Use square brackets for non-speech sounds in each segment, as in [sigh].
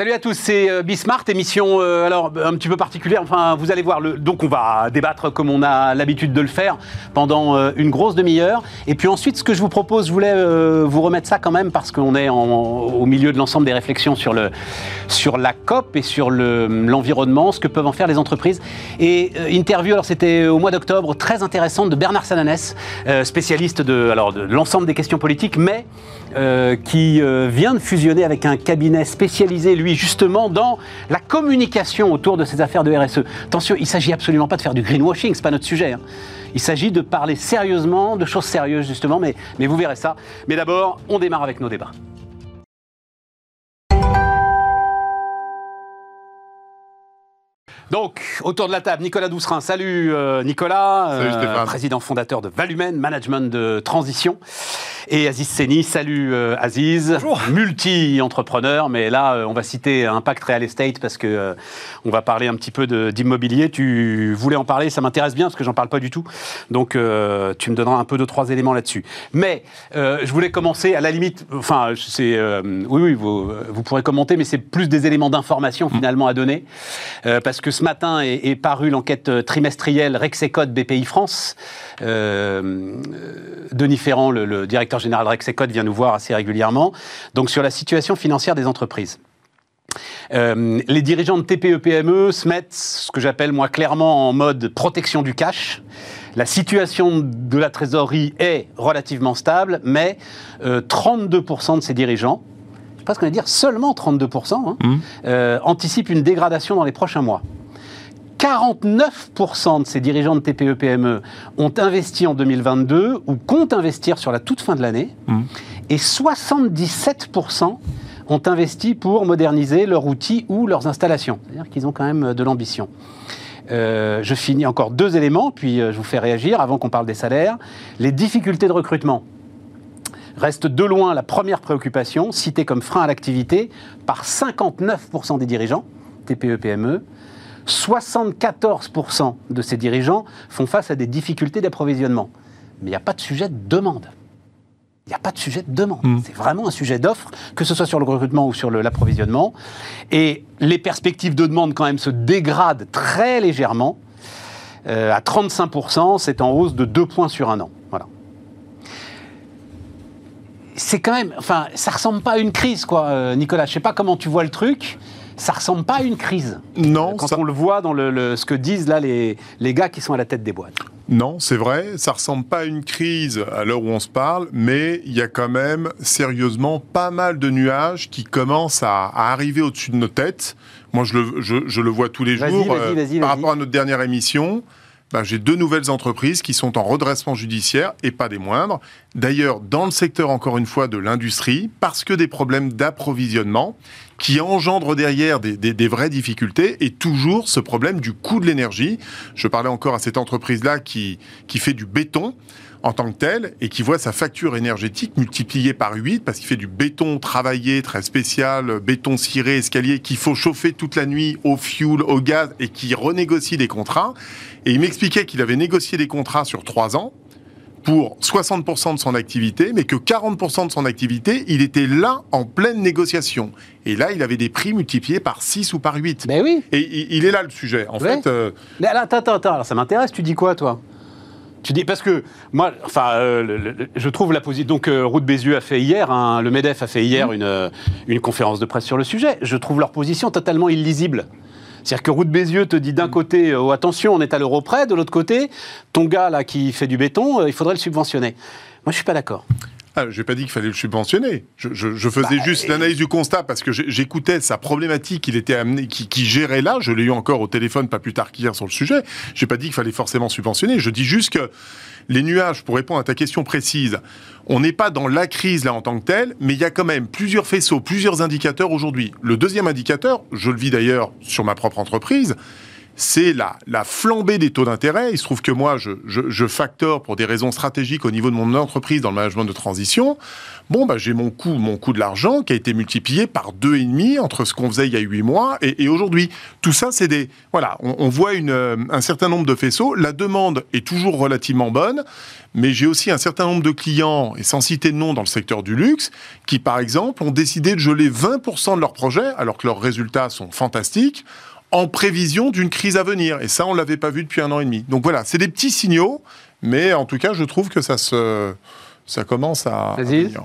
Salut à tous, c'est euh, Bismart, émission euh, alors un petit peu particulière. Enfin, vous allez voir, le, donc on va débattre comme on a l'habitude de le faire pendant euh, une grosse demi-heure. Et puis ensuite, ce que je vous propose, je voulais vous remettre ça quand même parce qu'on est au milieu de l'ensemble des réflexions sur, le, sur la COP et sur l'environnement, ce que peuvent en faire les entreprises. Et interview, alors c'était au mois d'octobre, très intéressante de Bernard Sananès, spécialiste de, de l'ensemble des questions politiques, mais qui vient de fusionner avec un cabinet spécialisé lui, justement, dans la communication autour de ces affaires de RSE. Attention, il ne s'agit absolument pas de faire du greenwashing, ce n'est pas notre sujet. Hein. Il s'agit de parler sérieusement, de choses sérieuses, justement, mais, mais vous verrez ça. Mais d'abord, on démarre avec nos débats. Donc, autour de la table, Nicolas Doucerin. Salut euh, Nicolas, euh, président fondateur de Valumen, management de transition. Et Aziz Seni, salut euh, Aziz, multi-entrepreneur, mais là on va citer Impact Real Estate parce que on va parler un petit peu d'immobilier. Tu voulais en parler, ça m'intéresse bien parce que j'en parle pas du tout. Donc tu me donneras un peu de trois éléments là-dessus. Mais je voulais commencer à la limite, enfin c'est oui oui vous, vous, pourrez commenter, mais c'est plus des éléments d'information finalement à donner parce que ce matin est, parue l'enquête euh, trimestrielle Rexecode BPI France. Euh, Denis Ferrand, le, directeur général de Rexecode, vient nous voir assez régulièrement. Donc sur la situation financière des entreprises. Euh, les dirigeants de TPE-PME se mettent, ce que j'appelle moi clairement, en mode protection du cash. La situation de la trésorerie est relativement stable, mais 32% de ces dirigeants, je ne sais pas ce qu'on va dire, seulement 32%, hein, mmh. anticipent une dégradation dans les prochains mois. 49% de ces dirigeants de TPE-PME ont investi en 2022 ou comptent investir sur la toute fin de l'année. Mmh. Et 77% ont investi pour moderniser leurs outils ou leurs installations. C'est-à-dire qu'ils ont quand même de l'ambition. Euh, je finis encore deux éléments, puis euh, je vous fais réagir avant qu'on parle des salaires. Les difficultés de recrutement restent de loin la première préoccupation, citée comme frein à l'activité par 59% des dirigeants, TPE-PME, 74% de ces dirigeants font face à des difficultés d'approvisionnement. Mais il n'y a pas de sujet de demande. Il n'y a pas de sujet de demande. Hmm. C'est vraiment un sujet d'offre, que ce soit sur le recrutement ou sur l'approvisionnement. Et les perspectives de demande, quand même, se dégradent très légèrement. Euh, à 35%, c'est en hausse de 2 points sur un an. Voilà. C'est quand même. Enfin, ça ressemble pas à une crise, quoi, euh, Nicolas. Je sais pas comment tu vois le truc ça ressemble pas à une crise. Non. Quand on le voit dans le, ce que disent là les, les gars qui sont à la tête des boîtes. Non, c'est vrai, ça ressemble pas à une crise à l'heure où on se parle, mais il y a quand même sérieusement pas mal de nuages qui commencent à, arriver au-dessus de nos têtes. Moi, je le, je, le vois tous les jours. Euh, par rapport à notre dernière émission, ben, j'ai deux nouvelles entreprises qui sont en redressement judiciaire et pas des moindres. D'ailleurs, dans le secteur, encore une fois, de l'industrie, parce que des problèmes d'approvisionnement qui engendre derrière des, vraies difficultés et toujours ce problème du coût de l'énergie. Je parlais encore à cette entreprise-là qui, qui fait du béton en tant que tel et qui voit sa facture énergétique multipliée par 8 parce qu'il fait du béton travaillé, très spécial, béton ciré, escalier, qu'il faut chauffer toute la nuit au fuel, au gaz et qui renégocie des contrats. Et il m'expliquait qu'il avait négocié des contrats sur 3 ans pour 60% de son activité, mais que 40% de son activité, il était là en pleine négociation. Et là, il avait des prix multipliés par 6 ou par 8. Mais oui. Et il est là le sujet. En fait. Euh, mais attends, attends, attends. Alors ça m'intéresse. Tu dis quoi, toi? Tu dis parce que moi, enfin, euh, je trouve la position. Donc, euh, Route Bézieux a fait hier, hein, le Medef a fait hier mmh. une, une conférence de presse sur le sujet. Je trouve leur position totalement illisible. C'est-à-dire que Route Bézieux te dit d'un mm. côté, oh, attention, on est à l'euro près, de l'autre côté, ton gars là qui fait du béton, euh, il faudrait le subventionner. Moi, je suis pas d'accord. Ah, je n'ai pas dit qu'il fallait le subventionner. Je, faisais bah, juste l'analyse du constat parce que j'écoutais sa problématique qu'il était amené, qui, qui, gérait là. Je l'ai eu encore au téléphone pas plus tard qu'hier sur le sujet. Je n'ai pas dit qu'il fallait forcément subventionner. Je dis juste que les nuages, pour répondre à ta question précise, on n'est pas dans la crise là en tant que telle, mais il y a quand même plusieurs faisceaux, plusieurs indicateurs aujourd'hui. Le deuxième indicateur, je le vis d'ailleurs sur ma propre entreprise, c'est la, la flambée des taux d'intérêt. Il se trouve que moi, je, je, pour des raisons stratégiques au niveau de mon entreprise dans le management de transition. Bon, bah, j'ai mon coût, mon coût de l'argent qui a été multiplié par deux et demi entre ce qu'on faisait il y a huit mois et, aujourd'hui. Tout ça, c'est des, voilà, on, voit euh, un certain nombre de faisceaux. La demande est toujours relativement bonne, mais j'ai aussi un certain nombre de clients, et sans citer de nom dans le secteur du luxe, qui, par exemple, ont décidé de geler 20% de leurs projets, alors que leurs résultats sont fantastiques, en prévision d'une crise à venir. Et ça, on l'avait pas vu depuis un an et demi. Donc voilà, c'est des petits signaux, mais en tout cas, je trouve que ça se, ça commence à. venir.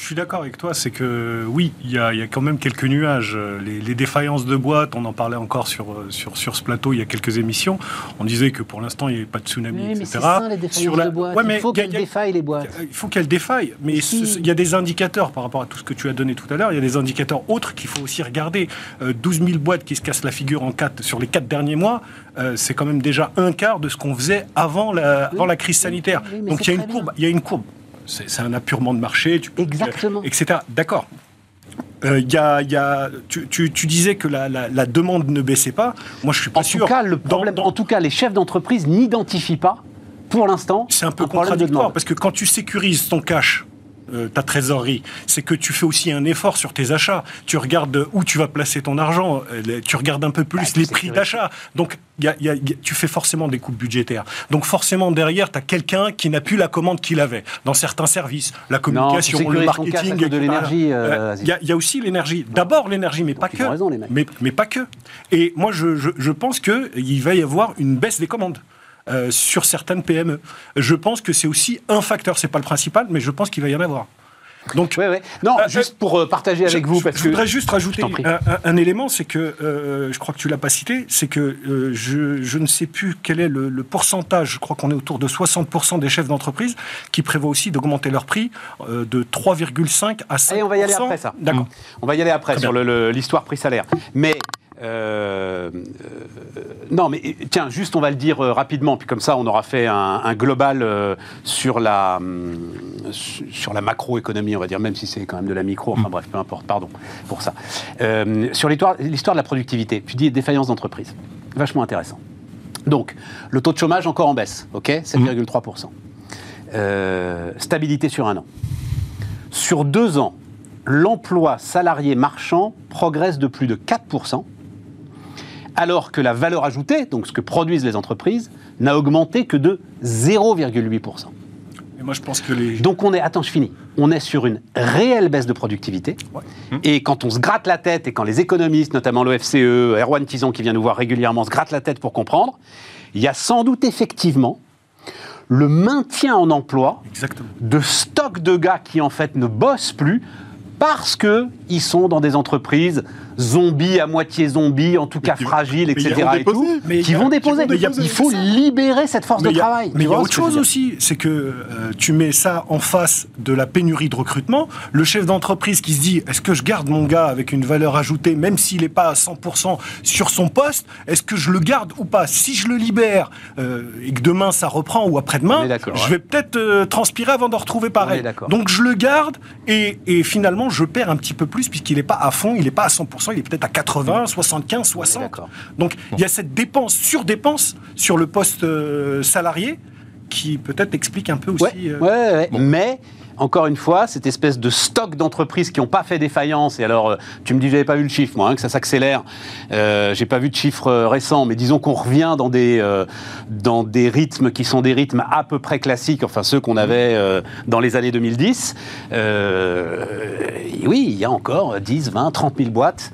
Je suis d'accord avec toi, c'est que oui, il y, a, il y a quand même quelques nuages. Les, les défaillances de boîtes, on en parlait encore sur, sur, sur ce plateau il y a quelques émissions. On disait que pour l'instant, il n'y avait pas de tsunami, Oui, mais etc. c'est ça les défaillances Sur la- de boîte. Ouais, mais Il faut qu'elles défaillent les boîtes. il faut qu'elle défaille, mais si. il y a des indicateurs par rapport à tout ce que tu as donné tout à l'heure. Il y a des indicateurs autres qu'il faut aussi regarder. Euh, 12 000 boîtes qui se cassent la figure en quatre sur les quatre derniers mois, euh, c'est quand même déjà un quart de ce qu'on faisait avant la, avant la crise sanitaire. Oui, Donc c'est il y a une très courbe. bien. Il y a une courbe. C'est un apurement de marché. Tu peux- Exactement. etc. D'accord. Euh, y a, il y a- tu, tu- tu disais que la, la- la demande ne baissait pas. Moi, je suis pas En sûr. tout cas, le Dans- problème, dans- en tout cas, les chefs d'entreprise n'identifient pas, pour l'instant, C'est un peu contradictoire parce que quand tu sécurises ton cash, euh, ta trésorerie, c'est que tu fais aussi un effort sur tes achats. Tu regardes où tu vas placer ton argent, euh, tu regardes un peu plus Bah, les prix d'achat. Donc, il y a- il y a- il y a- tu fais forcément des coupes budgétaires. Donc, forcément, derrière, tu as quelqu'un qui n'a plus la commande qu'il avait dans certains services, la communication, le marketing. de l'énergie, euh, Euh. Il y, a- aussi l'énergie. D'abord l'énergie, mais pas que. raison, les mecs. Mais, mais pas que. Et moi, je, je, je pense qu'il va y avoir une baisse des commandes. Euh, sur certaines PME. Je pense que c'est aussi un facteur, c'est pas le principal, mais je pense qu'il va y en avoir. Donc, Ouais, ouais. Non, Euh, juste pour euh, partager avec je, vous, je- parce je que voudrais juste rajouter un, un- un élément, c'est que euh, je crois que tu l'as pas cité, c'est que je, je ne sais plus quel est le, le pourcentage. Je crois qu'on est autour de 60% des chefs d'entreprise qui prévoient aussi d'augmenter leur prix de 3,5 à 5 Allez, on va y aller après ça. D'accord. On va y aller après Très sur l'histoire prix-salaire. Mais. Euh, euh, non, mais euh, tiens, juste on va le dire rapidement, puis comme ça on aura fait un, global sur la su- sur la macroéconomie, on va dire, même si c'est quand même de la micro. Enfin bref, peu importe. Pardon pour ça. Sur l'histoire de la productivité, tu dis défaillance d'entreprise, vachement intéressant. Donc le taux de chômage encore en baisse, ok, 7,3% Euh, Stabilité sur un an. Sur deux ans, l'emploi salarié marchand progresse de plus de 4%, alors que la valeur ajoutée, donc ce que produisent les entreprises, n'a augmenté que de 0,8%. Et moi, je pense que les. Donc on est, attends, je finis, on est sur une réelle baisse de productivité. Ouais. Et quand on se gratte la tête, et quand les économistes, notamment l'OFCE, Erwan Tison qui vient nous voir régulièrement, se grattent la tête pour comprendre, il y a sans doute effectivement le maintien en emploi Exactement. de stock de gars qui en fait ne bossent plus parce que ils sont dans des entreprises zombies, à moitié zombies, en tout cas fragiles, etc. et tout. Mais il qui y a- vont qui déposer. vont déposer, Il faut libérer cette force Mais de travail. Mais il y a autre chose aussi, c'est que euh, tu mets ça en face de la pénurie de recrutement. Le chef d'entreprise qui se dit est-ce que je garde mon gars avec une valeur ajoutée, même s'il n'est pas à 100% sur son poste Est-ce que je le garde ou pas? Si je le libère euh, et que demain ça reprend ou après-demain, je ouais. vais peut-être euh, transpirer avant d'en retrouver pareil. Donc je le garde et, et finalement je perds un petit peu plus puisqu'il n'est pas à fond, il n'est pas à 100%, il est peut-être à 80, 75, 60. d'accord. Donc il y a cette dépense, surdépense sur le poste euh, salarié qui peut-être explique un peu aussi. Ouais, euh, ouais, ouais. Mais encore une fois, cette espèce de stock d'entreprises qui n'ont pas fait défaillance. Et alors, euh, tu me dis, j'avais pas vu le chiffre, moi, hein, que ça s'accélère. Euh, J'ai pas vu de chiffre euh, récent, mais disons qu'on revient dans des euh, dans des rythmes qui sont des rythmes à peu près classiques, enfin ceux qu'on avait dans les années 2010. Euh, et oui, il y a encore 10, 20, 30 000 boîtes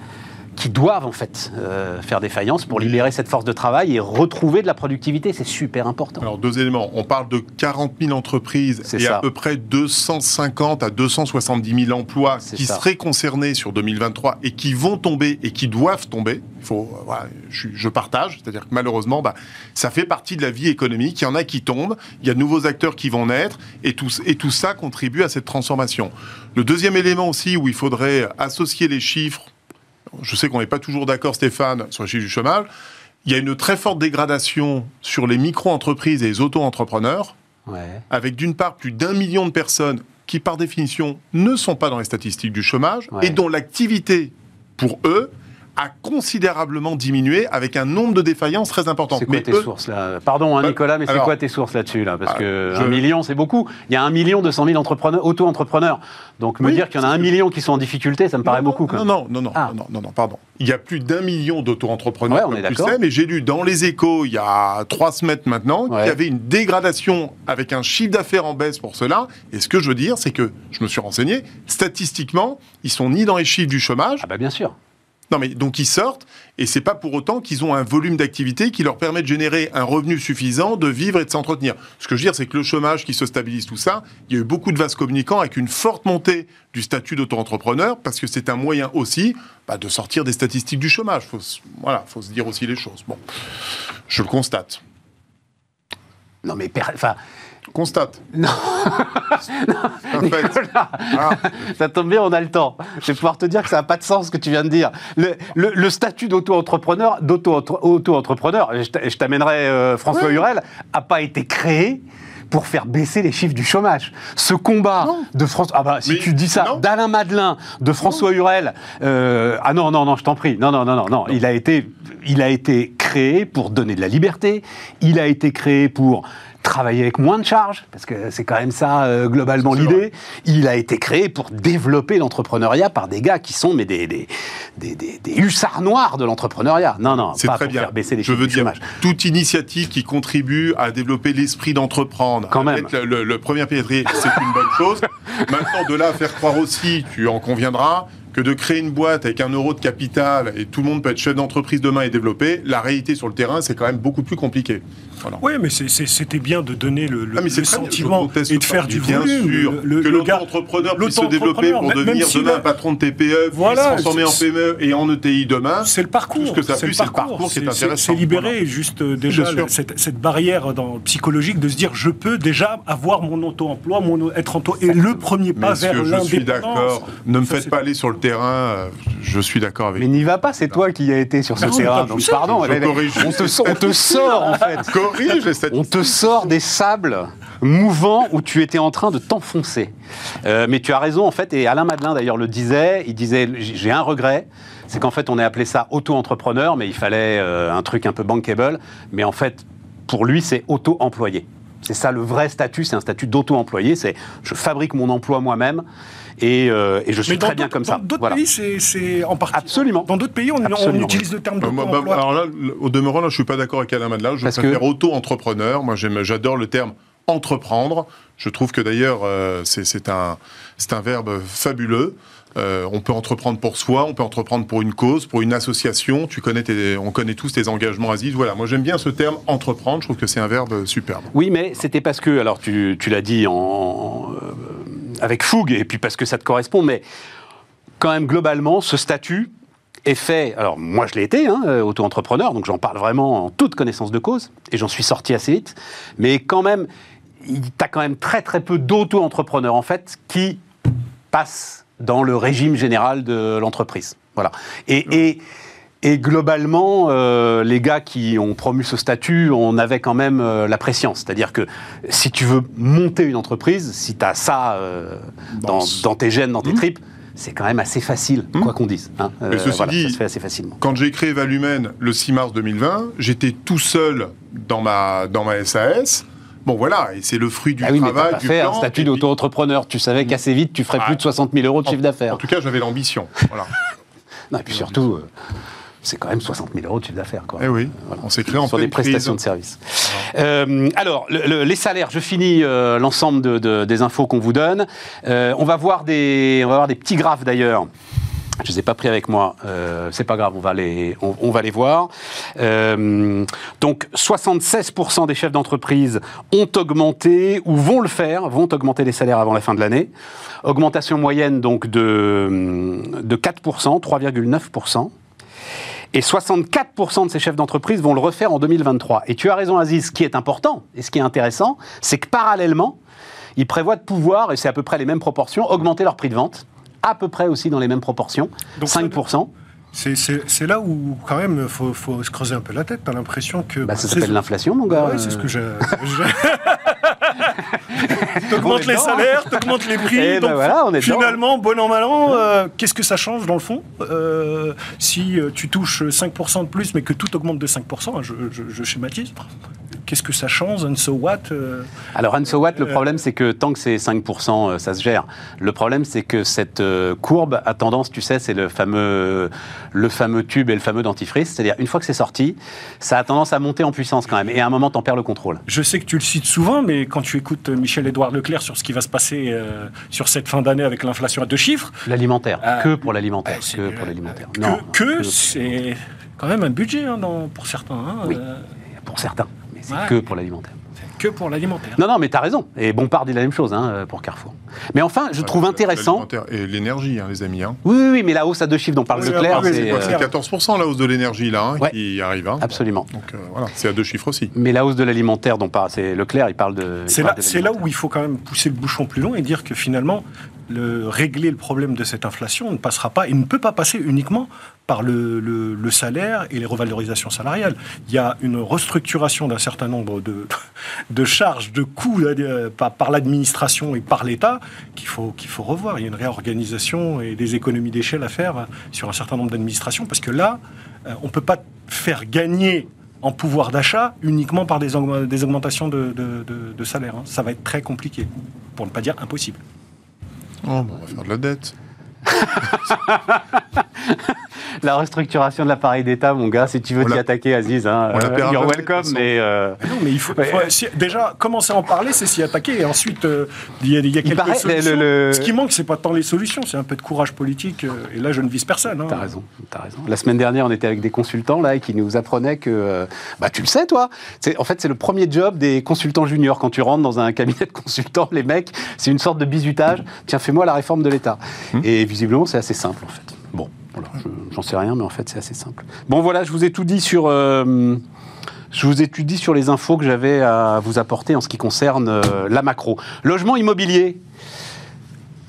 qui doivent en fait euh, faire défaillance pour libérer cette force de travail et retrouver de la productivité. C'est super important. Alors, deux éléments. On parle de 40 000 entreprises et ça. à peu près 250 à 270 000 emplois qui ça. seraient concernés sur 2023 et qui vont tomber et qui doivent tomber. Il faut, euh, voilà, je, je partage, c'est-à-dire que malheureusement, bah, ça fait partie de la vie économique. Il y en a qui tombent, il y a de nouveaux acteurs qui vont naître et tout, et tout ça contribue à cette transformation. Le deuxième élément aussi où il faudrait associer les chiffres, je sais qu'on n'est pas toujours d'accord, Stéphane, sur les chiffres du chômage. Il y a une très forte dégradation sur les micro-entreprises et les auto-entrepreneurs, Ouais. avec d'une part plus d'un million de personnes qui, par définition, ne sont pas dans les statistiques du chômage Ouais. et dont l'activité, pour eux, a considérablement diminué avec un nombre de défaillances très important. C'est quoi tes sources là Pardon, hein, bah, Nicolas, mais c'est quoi tes sources là-dessus là Parce bah, que un million, c'est beaucoup. Il y a un million deux cent mille entrepreneurs, auto-entrepreneurs. Donc me dire qu'il y en a un million qui sont en difficulté, ça me paraît beaucoup. Non, non, non, non, ah. non, non, non, pardon. Il y a plus d'un million d'auto-entrepreneurs. Ouais, est d'accord. Mais j'ai lu dans les échos il y a trois semaines maintenant qu'il y avait une dégradation avec un chiffre d'affaires en baisse pour cela. Et ce que je veux dire, c'est que je me suis renseigné. Statistiquement, ils sont ni dans les chiffres du chômage. Ah bah bien sûr. Non, mais donc ils sortent, et c'est pas pour autant qu'ils ont un volume d'activité qui leur permet de générer un revenu suffisant, de vivre et de s'entretenir. Ce que je veux dire, c'est que le chômage qui se stabilise, tout ça, il y a eu beaucoup de vases communicants avec une forte montée du statut d'auto-entrepreneur, parce que c'est un moyen aussi bah, de sortir des statistiques du chômage. Faut, voilà, faut se dire aussi les choses. Bon, je le constate. Non, mais enfin, constate. [laughs] Non. non [laughs] ah. Ça tombe bien, on a le temps. Je vais pouvoir te dire que ça n'a pas de sens ce que tu viens de dire. Le, statut d'auto-entrepreneur, d'auto-entrepreneur, je t'amènerai euh, François Hurel, n'a pas été créé pour faire baisser les chiffres du chômage. Ce combat de François... Ah bah, si tu dis ça, d'Alain Madelin, de François Hurel... Euh, ah non, non, non, je t'en prie. Non, non, non, non, non. Il a été... Il a été créé pour donner de la liberté. Il a été créé pour travailler avec moins de charges, parce que c'est quand même ça euh, globalement l'idée. Il a été créé pour développer l'entrepreneuriat par des gars qui sont mais des, des, des, des, hussards noirs de l'entrepreneuriat. Non, non, c'est très bien. faire baisser les Je veux dire, toute initiative qui contribue à développer l'esprit d'entreprendre, quand même. Le, le, premier piétrier, c'est une bonne chose. [laughs] Maintenant, de là à faire croire aussi, tu en conviendras, que de créer une boîte avec un euro de capital et tout le monde peut être chef d'entreprise demain et développer, la réalité sur le terrain, c'est quand même beaucoup plus compliqué. Oui, mais c'était bien de donner le, le, ah, sentiment et de faire du bien sûr le, que l'auto-entrepreneur puisse se développer pour devenir demain patron de TPE, voilà, transformer en PME et en ETI demain. C'est le parcours. ce que ça c'est le parcours qui est intéressant. C'est libérer juste déjà cette, cette, barrière dans, psychologique de se dire je peux déjà avoir mon auto-emploi, mon être auto et le premier pas vers l'indépendance. Je suis d'accord. Ne me faites pas aller sur le terrain. Euh, je suis d'accord avec. Mais n'y va pas. C'est toi qui as été sur ce terrain. Donc pardon. On te sort en fait. [laughs] On te sort des sables mouvants où tu étais en train de t'enfoncer. Euh, mais tu as raison, en fait, et Alain Madelin d'ailleurs le disait, il disait, j'ai un regret, c'est qu'en fait on ait appelé ça auto-entrepreneur, mais il fallait euh, un truc un peu bankable, mais en fait, pour lui, c'est auto-employé. C'est ça le vrai statut, c'est un statut d'auto-employé, c'est je fabrique mon emploi moi-même. Euh, et, je suis très bien comme ça. Dans d'autres pays, c'est en partie. Absolument. Dans d'autres pays, on, utilise le terme de bah, bah, Alors là, au demeurant, là, je suis pas d'accord avec Alain Madelin. Je Parce préfère que... auto-entrepreneur. Moi, j'adore le terme entreprendre. Je trouve que d'ailleurs, euh, c'est un, un verbe fabuleux. Euh, on peut entreprendre pour soi, on peut entreprendre pour une cause, pour une association. Tu connais on connaît tous tes engagements, Aziz. Voilà, moi j'aime bien ce terme entreprendre. Je trouve que c'est un verbe superbe. Oui, mais c'était parce que, alors tu, tu l'as dit en, avec fougue, et puis parce que ça te correspond, mais quand même globalement, ce statut est fait. Alors moi, je l'ai été, hein, euh, auto-entrepreneur, donc j'en parle vraiment en toute connaissance de cause, et j'en suis sorti assez vite. Mais quand même, tu as quand même très très peu d'auto-entrepreneurs en fait qui passent dans le régime général de l'entreprise. Voilà. et et globalement, euh, les gars qui ont promu ce statut, on avait quand même euh, la pression. C'est-à-dire que si tu veux monter une entreprise, si tu as ça euh, dans, tes gènes, dans tes mmh. tripes, c'est quand même assez facile, mmh. quoi qu'on dise. Hein. Mais ceci dit, ça se fait assez facilement. Quand j'ai créé Valumen le 6 mars 2020, j'étais tout seul dans ma, dans ma SAS. Bon voilà, et c'est le fruit du ah oui, travail. Mais pas fait un statut d'auto-entrepreneur. Tu savais qu'assez vite, tu ferais plus de 60 000 euros de chiffre d'affaires. En tout cas, j'avais l'ambition. Voilà. [laughs] non, et puis surtout, c'est quand même 60 000 euros de chiffre d'affaires. Eh oui, on s'est créé en Sur des prestations de services. Euh, alors, les salaires, je finis euh, l'ensemble des infos qu'on vous donne. Euh, on, va voir des, on va voir des petits graphes d'ailleurs. Je ne les ai pas pris avec moi, c'est pas grave, on va les, on, va les voir. donc 76% des chefs d'entreprise ont augmenté ou vont le faire, vont augmenter les salaires avant la fin de l'année. Augmentation moyenne donc de, de 4%, 3,9%. Et 64% de ces chefs d'entreprise vont le refaire en 2023. Et tu as raison, Aziz, ce qui est important et ce qui est intéressant, c'est que parallèlement, ils prévoient de pouvoir, et c'est à peu près les mêmes proportions, augmenter leur prix de vente, à peu près aussi dans les mêmes proportions, Donc 5%. C'est là où, quand même, il faut, faut, se creuser un peu la tête. Tu as l'impression que. Bah, ça s'appelle l'inflation, mon gars. Oui, c'est ce que j'ai. [laughs] [laughs] T'augmentes les salaires, t'augmentes les prix. Et ben donc voilà, on est dedans. finalement, bon an, mal an, euh, qu'est-ce que ça change dans le fond? Euh, Si euh, tu touches 5% de plus, mais que tout augmente de 5%, hein, je, je- je schématise, qu'est-ce que ça change And so what euh, Alors, and so what, le Euh, problème, c'est que tant que c'est 5%, euh, ça se gère. Le problème, c'est que cette courbe a tendance, tu sais, c'est le fameux, le fameux tube et le fameux dentifrice. C'est-à-dire, une fois que c'est sorti, ça a tendance à monter en puissance quand même. Et à un moment, t'en perds le contrôle. Je sais que tu le cites souvent, mais quand tu écoutes Michel-Édouard Leclerc sur ce qui va se passer euh, sur cette fin d'année avec l'inflation à deux chiffres, L'alimentaire. Ah, que pour l'alimentaire. c'est- que pour l'alimentaire. que, Non, que que- c'est quand même un budget hein, dans- pour certains. hein, Oui. pour certains. C'est Ouais. que pour l'alimentaire. que pour l'alimentaire. Non, non, mais t'as raison. Et Bompard dit la même chose hein, euh, pour Carrefour. Mais enfin, je trouve intéressant. L'alimentaire Et l'énergie, hein, les amis. hein. Oui, oui, oui, mais la hausse à deux chiffres dont parle Oui, Leclerc, c'est. c'est Quoi, quoi, euh, C'est 14% la hausse de l'énergie, là, hein, Ouais. qui arrive. hein. Absolument. Donc euh, voilà, c'est à deux chiffres aussi. Mais la hausse de l'alimentaire dont parle c'est Leclerc, il parle de. C'est là, là où il faut quand même pousser le bouchon plus loin et dire que finalement, le, régler le problème de cette inflation ne passera pas, il ne peut pas passer uniquement par le, salaire et les revalorisations salariales. Il y a une restructuration d'un certain nombre de, charges, de coûts euh, par, l'administration et par l'État qu'il faut, faut revoir. Il y a une réorganisation et des économies d'échelle à faire sur un certain nombre d'administrations parce que là, euh, on ne peut pas faire gagner en pouvoir d'achat uniquement par des, augm- des augmentations de, de, de- de salaire. hein. Ça va être très compliqué, pour ne pas dire impossible. Oh, on va faire de la dette. [laughs] La restructuration de l'appareil d'État, mon gars, si tu veux t'y attaquer, Aziz, hein, on la euh, you're welcome, mais. euh, Non, mais il faut, Ouais. faut- si- déjà commencer à en parler, c'est s'y attaquer. Et ensuite, euh, il y a, il y a quelques paraît, solutions. le- le- Ce qui manque, c'est pas tant les solutions, c'est un peu de courage politique. euh, Et là, je ne vise personne. hein. T'as raison, t'as raison. La semaine dernière, on était avec des consultants là et qui nous apprenaient que, euh, bah tu le sais toi, c'est en fait c'est le premier job des consultants juniors quand tu rentres dans un cabinet de consultants, [laughs] les mecs, c'est une sorte de bizutage. Tiens, fais-moi la réforme de l'État. Et visiblement, c'est assez simple en fait. Bon, j'en sais rien, mais en fait, c'est assez simple. Bon, voilà, je vous ai tout dit sur. euh, je vous ai tout dit sur les infos que j'avais à vous apporter en ce qui concerne euh, la macro. Logement immobilier.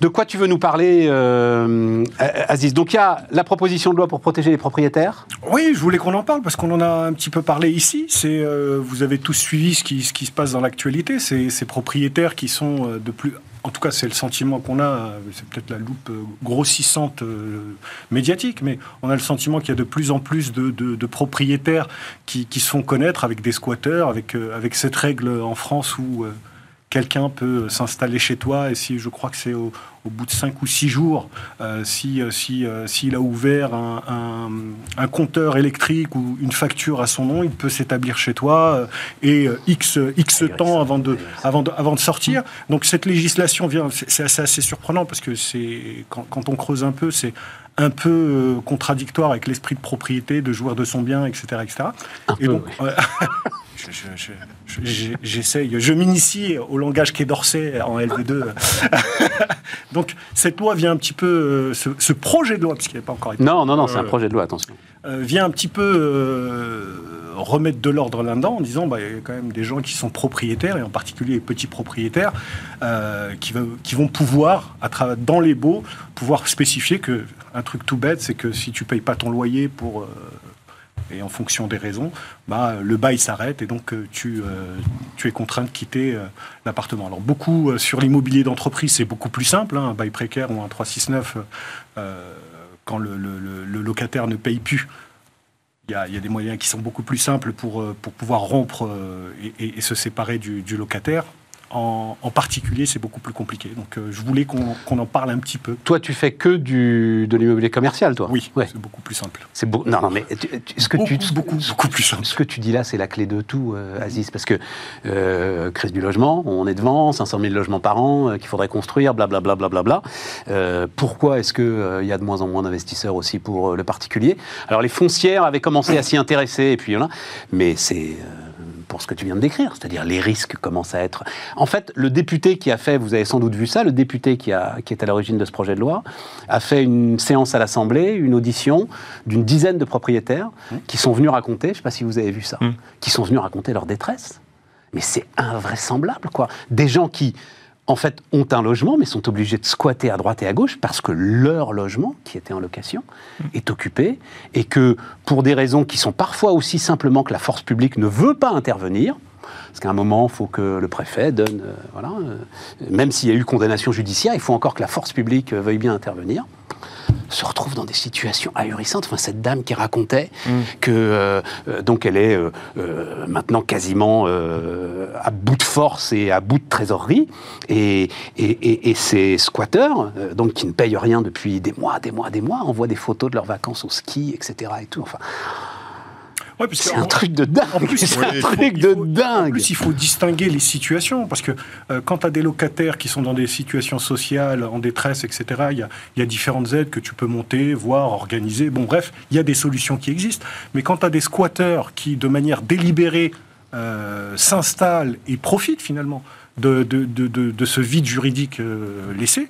De quoi tu veux nous parler, euh, Aziz? Donc il y a la proposition de loi pour protéger les propriétaires. Oui, je voulais qu'on en parle parce qu'on en a un petit peu parlé ici. Vous avez tous suivi ce qui, ce qui se passe dans l'actualité. Ces propriétaires qui sont de plus. En tout cas, c'est le sentiment qu'on a. C'est peut-être la loupe euh, grossissante euh, médiatique, mais on a le sentiment qu'il y a de plus en plus de, propriétaires qui, se font connaître avec des squatteurs, avec, euh, cette règle en France où quelqu'un peut s'installer chez toi et si je crois que c'est au, au bout de 5 ou 6 jours, euh, si, euh, si, euh, s'il a ouvert un, un- un compteur électrique ou une facture à son nom, il peut s'établir chez toi et X, X temps avant de, avant, de, avant de sortir. Donc cette législation vient, c'est assez, assez surprenant parce que c'est quand, quand on creuse un peu, c'est un peu contradictoire avec l'esprit de propriété, de jouir de son bien, etc. etc. et peu, donc, ouais. [laughs] Je- je- je- je- j'ai- J'essaye, je m'initie au langage quai d'Orsay en LV2. [laughs] Donc cette loi vient un petit peu, euh, ce, ce projet de loi, parce qu'il n'est pas encore été, Non, non, non, c'est un Euh, projet de loi, attention. euh, vient un petit peu euh, remettre de l'ordre là-dedans en disant bah, il y a quand même des gens qui sont propriétaires, et en particulier les petits propriétaires, euh, qui, va- qui vont pouvoir, à travers, dans les baux, pouvoir spécifier que un truc tout bête, c'est que si tu payes pas ton loyer pour... et en fonction des raisons, bah, le bail s'arrête et donc euh, tu, euh, tu es contraint de quitter euh, l'appartement. Alors beaucoup sur l'immobilier d'entreprise, c'est beaucoup plus simple, hein, un bail précaire ou un 369, euh, quand le, locataire ne paye plus. Il y, a, des moyens qui sont beaucoup plus simples pour, pouvoir rompre et, se séparer du locataire. En, en particulier, c'est beaucoup plus compliqué. Donc, euh, je voulais qu'on en parle un petit peu. Toi, tu fais que du, de l'immobilier commercial, toi Oui, Ouais. c'est beaucoup plus simple. C'est beau. Non, non, mais tu- tu- ce que tu, Beaucoup, beaucoup, beaucoup plus simple. Ce que tu dis là, c'est la clé de tout, euh, Aziz, parce que euh, crise du logement, on est devant, 500 000 logements par an qu'il faudrait construire, blablabla. Bla, bla, bla, bla. Pourquoi est-ce qu'il y a de moins en moins d'investisseurs aussi pour le particulier? Alors les foncières avaient commencé à s'y intéresser, et puis voilà, mais c'est pour ce que tu viens de décrire, c'est-à-dire les risques commencent à être... En fait, le député qui a fait, vous avez sans doute vu ça, le député qui, a, qui est à l'origine de ce projet de loi, a fait une séance à l'Assemblée, une audition d'une dizaine de propriétaires qui sont venus raconter, je ne sais pas si vous avez vu ça, qui sont venus raconter leur détresse. Mais c'est invraisemblable, quoi. Des gens qui, en fait, ont un logement, mais sont obligés de squatter à droite et à gauche parce que leur logement, qui était en location, est occupé et que, pour des raisons qui sont parfois aussi simplement que la force publique ne veut pas intervenir, Parce qu'à un moment, il faut que le préfet donne. euh, voilà, euh, même s'il y a eu condamnation judiciaire, il faut encore que la force publique euh, veuille bien intervenir se retrouve dans des situations ahurissantes. Enfin, cette dame qui racontait que euh, euh, donc elle est euh, euh, maintenant quasiment euh, à bout de force et à bout de trésorerie, et, et, et- et ces squatteurs, euh, donc qui ne payent rien depuis des mois, des mois, des mois, envoient des photos de leurs vacances au ski, etc. Et tout. Enfin, Ouais, c'est un truc de dingue. En plus, c'est un il truc de faut- En dingue. plus, il faut distinguer les situations, parce que euh, quand tu as des locataires qui sont dans des situations sociales, en détresse, etc., il y a, il y a différentes aides que tu peux monter, voir, organiser. Bon, bref, il y a des solutions qui existent. Mais quand tu as des squatteurs qui, de manière délibérée, euh, s'installent et profitent finalement de, de, de- de- de ce vide juridique euh, laissé,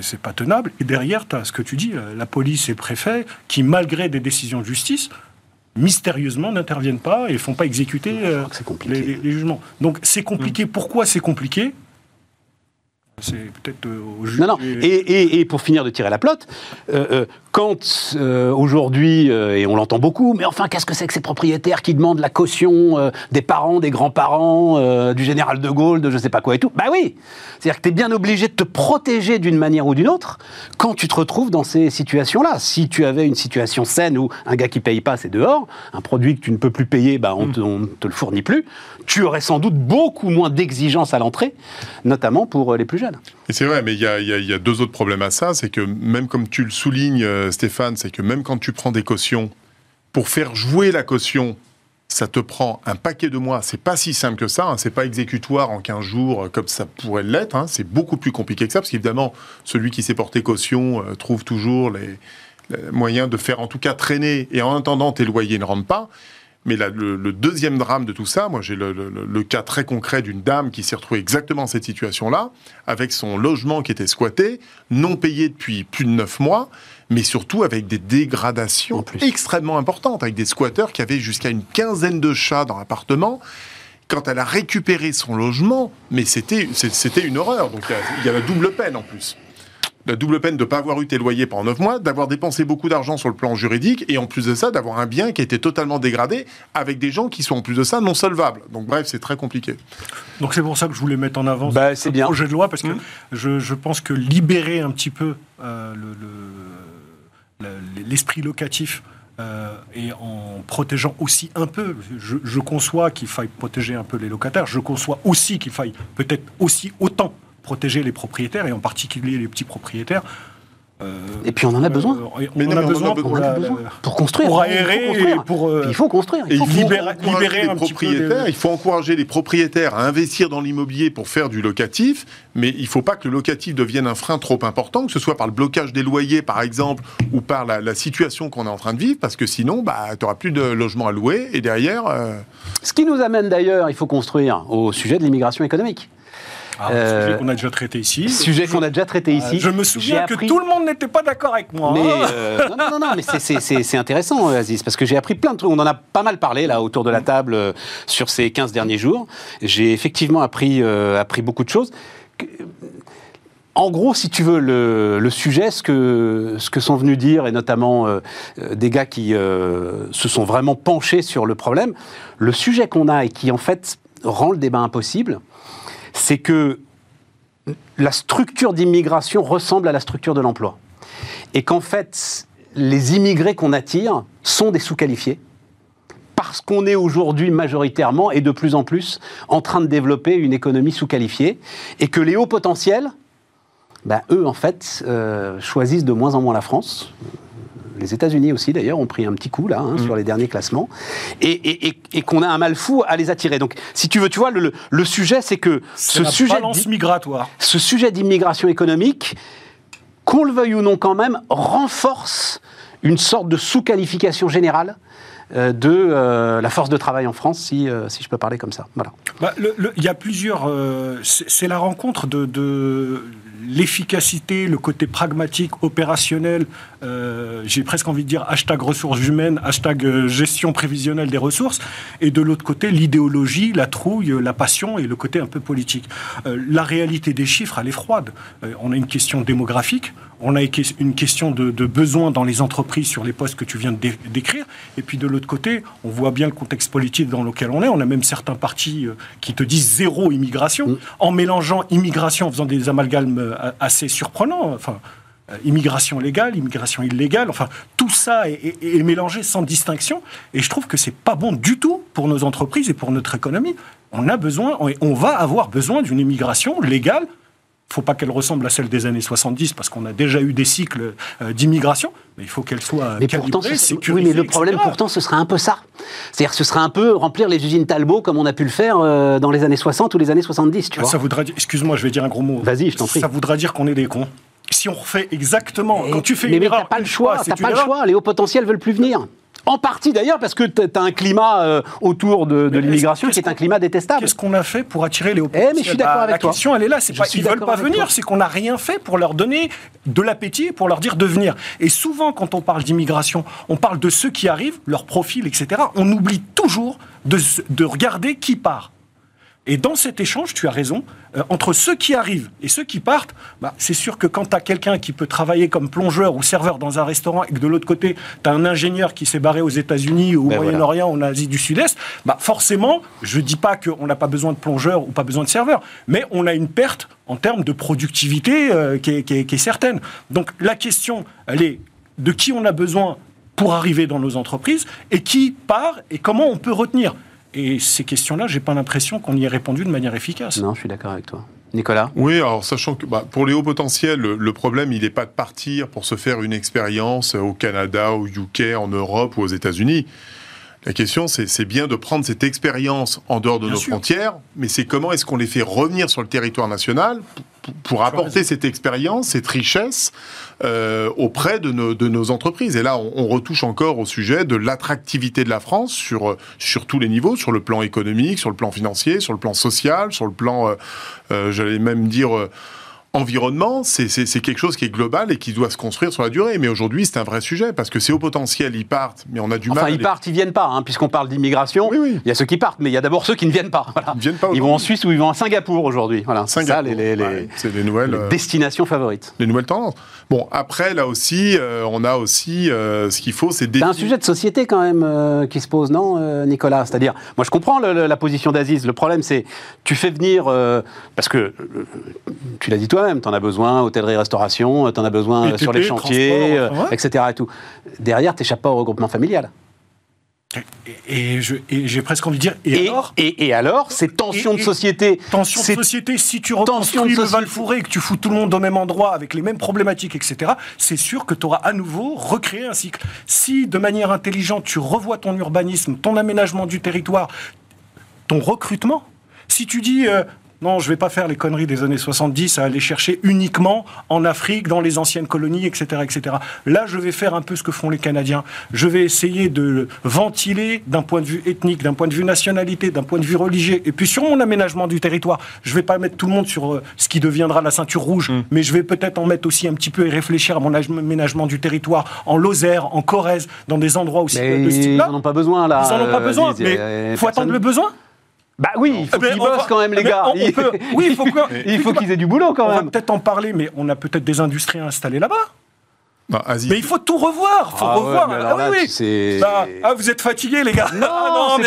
c'est- pas tenable. Et derrière, tu as ce que tu dis, la police et le préfet, qui, malgré des décisions de justice, mystérieusement n'interviennent pas et font pas exécuter euh, les, les- les jugements. Donc c'est compliqué. Pourquoi c'est compliqué? C'est peut-être euh, au juge. Non, non. Et, et- et pour finir de tirer la plotte, euh, quand euh, aujourd'hui, euh, et on l'entend beaucoup, mais enfin, qu'est-ce que c'est que ces propriétaires qui demandent la caution euh, des parents, des grands-parents, du général de Gaulle, de je sais pas quoi et tout? Bah oui C'est-à-dire que tu es bien obligé de te protéger d'une manière ou d'une autre quand tu te retrouves dans ces situations-là. Si tu avais une situation saine où un gars qui paye pas, c'est dehors, un produit que tu ne peux plus payer, bah, on, te, on ne te le fournit plus, tu aurais sans doute beaucoup moins d'exigences à l'entrée, notamment pour les plus jeunes. Et c'est vrai, mais y y il y a deux autres problèmes à ça. C'est que même comme tu le soulignes, euh, Stéphane, c'est que même quand tu prends des cautions, pour faire jouer la caution, ça te prend un paquet de mois. C'est pas si simple que ça. Hein. C'est pas exécutoire en 15 jours euh, comme ça pourrait l'être. hein. C'est beaucoup plus compliqué que ça, parce qu'évidemment, celui qui s'est porté caution euh, trouve toujours les, moyens de faire en tout cas traîner. Et en attendant, tes loyers ne rentrent pas. Mais le, deuxième drame de tout ça, moi j'ai le, le- cas très concret d'une dame qui s'est retrouvée exactement dans cette situation-là, avec son logement qui était squatté, non payé depuis plus de neuf mois, mais surtout avec des dégradations extrêmement importantes, avec des squatteurs qui avaient jusqu'à une quinzaine de chats dans l'appartement. Quand elle a récupéré son logement, mais c'était une horreur. Donc il y a- il y, a la double peine en plus. La double peine de ne pas avoir eu tes loyers pendant 9 mois, d'avoir dépensé beaucoup d'argent sur le plan juridique, et en plus de ça, d'avoir un bien qui a été totalement dégradé, avec des gens qui sont en plus de ça non solvables. Donc bref, c'est très compliqué. Donc c'est pour ça que je voulais mettre en avant Bah, ce c'est bien. projet de loi parce que Mmh. je, je pense que libérer un petit peu euh, le- l'esprit locatif euh, et en protégeant aussi un peu, je, je conçois qu'il faille protéger un peu les locataires, je conçois aussi qu'il faille peut-être aussi autant protéger les propriétaires et en particulier les petits propriétaires. Euh, Et puis on en a besoin. euh, on Mais on en a besoin besoin. pour, besoin. construire. pour il faut aérer pour, euh, il faut construire. Et Il faut libérer- les propriétaires, des- il faut encourager les propriétaires à investir dans l'immobilier pour faire du locatif, mais il ne faut pas que le locatif devienne un frein trop important, que ce soit par le blocage des loyers par exemple, ou par la, la situation qu'on est en train de vivre, parce que sinon, bah, tu n'auras plus de logements à louer, et derrière... euh, Ce qui nous amène d'ailleurs, il faut construire, au sujet de l'immigration économique. Ah, Euh, sujet qu'on a déjà traité ici. Sujet qu'on a déjà traité Ah, ici. Je me souviens que appris- tout le monde n'était pas d'accord avec moi. Mais hein. euh, non, non, non, non, mais c'est- intéressant, euh, Aziz, parce que j'ai appris plein de trucs. On en a pas mal parlé là autour de la table euh, sur ces 15 derniers jours. J'ai effectivement appris, appris beaucoup de choses. En gros, si tu veux, le, le sujet, ce que, ce que sont venus dire, et notamment euh, des gars qui euh, se sont vraiment penchés sur le problème, le sujet qu'on a et qui en fait rend le débat impossible, c'est que la structure d'immigration ressemble à la structure de l'emploi. Et qu'en fait, les immigrés qu'on attire sont des sous-qualifiés. Parce qu'on est aujourd'hui majoritairement et de plus en plus en train de développer une économie sous-qualifiée. Et que les hauts potentiels, ben, eux, en fait, euh, choisissent de moins en moins la France. Les États-Unis aussi, d'ailleurs, ont pris un petit coup, là, hein, sur les derniers classements. Et, et- et- et qu'on a un mal fou à les attirer. Donc, si tu veux, tu vois, le, sujet, c'est que ce sujet migratoire. ce sujet d'immigration économique, qu'on le veuille ou non quand même, renforce une sorte de sous-qualification générale euh, de euh, la force de travail en France, si, euh, si je peux parler comme ça. Voilà. Bah, Il y a plusieurs. euh, c'est c'est la rencontre de, de l'efficacité, le côté pragmatique, opérationnel euh, j'ai presque envie de dire hashtag ressources humaines, hashtag euh, gestion prévisionnelle des ressources, et de l'autre côté l'idéologie, la trouille, la passion et le côté un peu politique. la réalité des chiffres, elle est froide. on a une question démographique, on a une question de, de besoin dans les entreprises sur les postes que tu viens de décrire, et puis de l'autre côté, on voit bien le contexte politique dans lequel on est. On a même certains partis qui te disent zéro immigration, mm. en mélangeant immigration, en faisant des amalgames assez surprenants. Enfin, euh, immigration légale, immigration illégale, enfin tout ça est, mélangé sans distinction et je trouve que c'est pas bon du tout pour nos entreprises et pour notre économie. On a besoin, on va avoir besoin d'une immigration légale. Il faut pas qu'elle ressemble à celle des années 70 parce qu'on a déjà eu des cycles euh, d'immigration, mais il faut qu'elle soit mais pourtant, Oui, mais le problème pourtant ce serait un peu ça. C'est-à-dire ce serait un peu remplir les usines Talbot comme on a pu le faire euh, dans les années 60 ou les années 70, tu ah, vois. Ça voudrait dire, excuse-moi, je vais dire un gros mot. Vas-y, je t'en prie. Ça voudra dire qu'on est des cons si on refait exactement, quand tu fais mais, une mais erreur, pas le choix, t'as pas le choix. Les hauts potentiels veulent plus venir. En partie d'ailleurs parce que tu as un climat euh, autour de, l'immigration qui est un climat détestable. Qu'est-ce qu'on a fait pour attirer les hauts potentiels eh, mais je suis d'accord bah, avec la toi. La question elle est là, c'est pas ils veulent pas venir, c'est qu'on n'a rien fait pour leur donner de l'appétit pour leur dire de venir. Et souvent quand on parle d'immigration, on parle de ceux qui arrivent, leur profil, etc. On oublie toujours de, de regarder qui part. Et dans cet échange, tu as raison, euh, entre ceux qui arrivent et ceux qui partent, bah, c'est sûr que quand tu as quelqu'un qui peut travailler comme plongeur ou serveur dans un restaurant et que de l'autre côté, tu as un ingénieur qui s'est barré aux États-Unis ou au ben Moyen-Orient ou en Asie du Sud-Est, bah, forcément, je ne dis pas qu'on n'a pas besoin de plongeurs ou pas besoin de serveurs, mais on a une perte en termes de productivité euh, qui, est, qui est certaine. Donc la question, elle est de qui on a besoin pour arriver dans nos entreprises et qui part et comment on peut retenir. Et ces questions-là, j'ai pas l'impression qu'on y ait répondu de manière efficace. Non, je suis d'accord avec toi. Nicolas? Oui, alors sachant que bah, pour les hauts potentiels, le, problème, il n'est pas de partir pour se faire une expérience au Canada, au UK, en Europe ou aux États-Unis. La question, c'est bien de prendre cette expérience en dehors de nos frontières, mais c'est comment est-ce qu'on les fait revenir sur le territoire national pour, apporter cette expérience, cette richesse euh, auprès de nos, de nos, entreprises? Et là, on, retouche encore au sujet de l'attractivité de la France sur, sur tous les niveaux, sur le plan économique, sur le plan financier, sur le plan social, sur le plan, euh, euh, j'allais même dire environnement, c'est quelque chose qui est global et qui doit se construire sur la durée. Mais aujourd'hui, c'est un vrai sujet parce que c'est au potentiel, ils partent, mais on a du mal. Enfin, ils partent, ils viennent pas, hein, puisqu'on parle d'immigration. Oui, oui. Il y a ceux qui partent, mais il y a d'abord ceux qui ne viennent pas. Ils, viennent pas ils vont en Suisse ou ils vont à Singapour aujourd'hui. Voilà, c'est ça les, les, les, nouvelles euh, destinations favorites. Les nouvelles tendances. Bon, après, là aussi, euh, on a aussi euh, ce qu'il faut, c'est. C'est un sujet de société quand même qui se pose, non, Nicolas? C'est-à-dire, moi, je comprends la position d'Aziz. Le problème, c'est tu fais venir parce que tu l'as dit toi-même, tu en as besoin hôtellerie-restauration, tu en as besoin sur les chantiers, etc. Et tout. Derrière, tu pas au regroupement familial. Et, j'ai presque envie de dire, et, alors? et, alors, ces tensions de société Tensions de société, si tu reconstruis le Val Fouré et que tu fous tout le monde au même endroit avec les mêmes problématiques, etc., c'est sûr que tu auras à nouveau recréé un cycle. Si, de manière intelligente, tu revois ton urbanisme, ton aménagement du territoire, ton recrutement, si tu dis, euh, non, je ne vais pas faire les conneries des années 70 à aller chercher uniquement en Afrique, dans les anciennes colonies, etc., etc. Là, je vais faire un peu ce que font les Canadiens. Je vais essayer de ventiler d'un point de vue ethnique, d'un point de vue nationalité, d'un point de vue religieux. Et puis sur mon aménagement du territoire, je ne vais pas mettre tout le monde sur euh, ce qui deviendra la ceinture rouge, mm. mais je vais peut-être en mettre aussi un petit peu et réfléchir à mon aménagement du territoire en Lozère, en Corrèze, dans des endroits aussi de ce type-là. Ils n'en ont pas besoin là. Ils n'en ont pas besoin, mais il faut attendre le besoin. Bah oui, il faut qu'ils bossent quand même, les [laughs] gars. oui, il faut qu'ils aient du boulot quand même. On va peut-être en parler, mais on a peut-être des industries installées là-bas. Bah, mais il faut tout revoir, faut ah revoir. ah, oui, oui. Bah, ah, vous êtes fatigués, les gars. Non, [laughs] ah, non,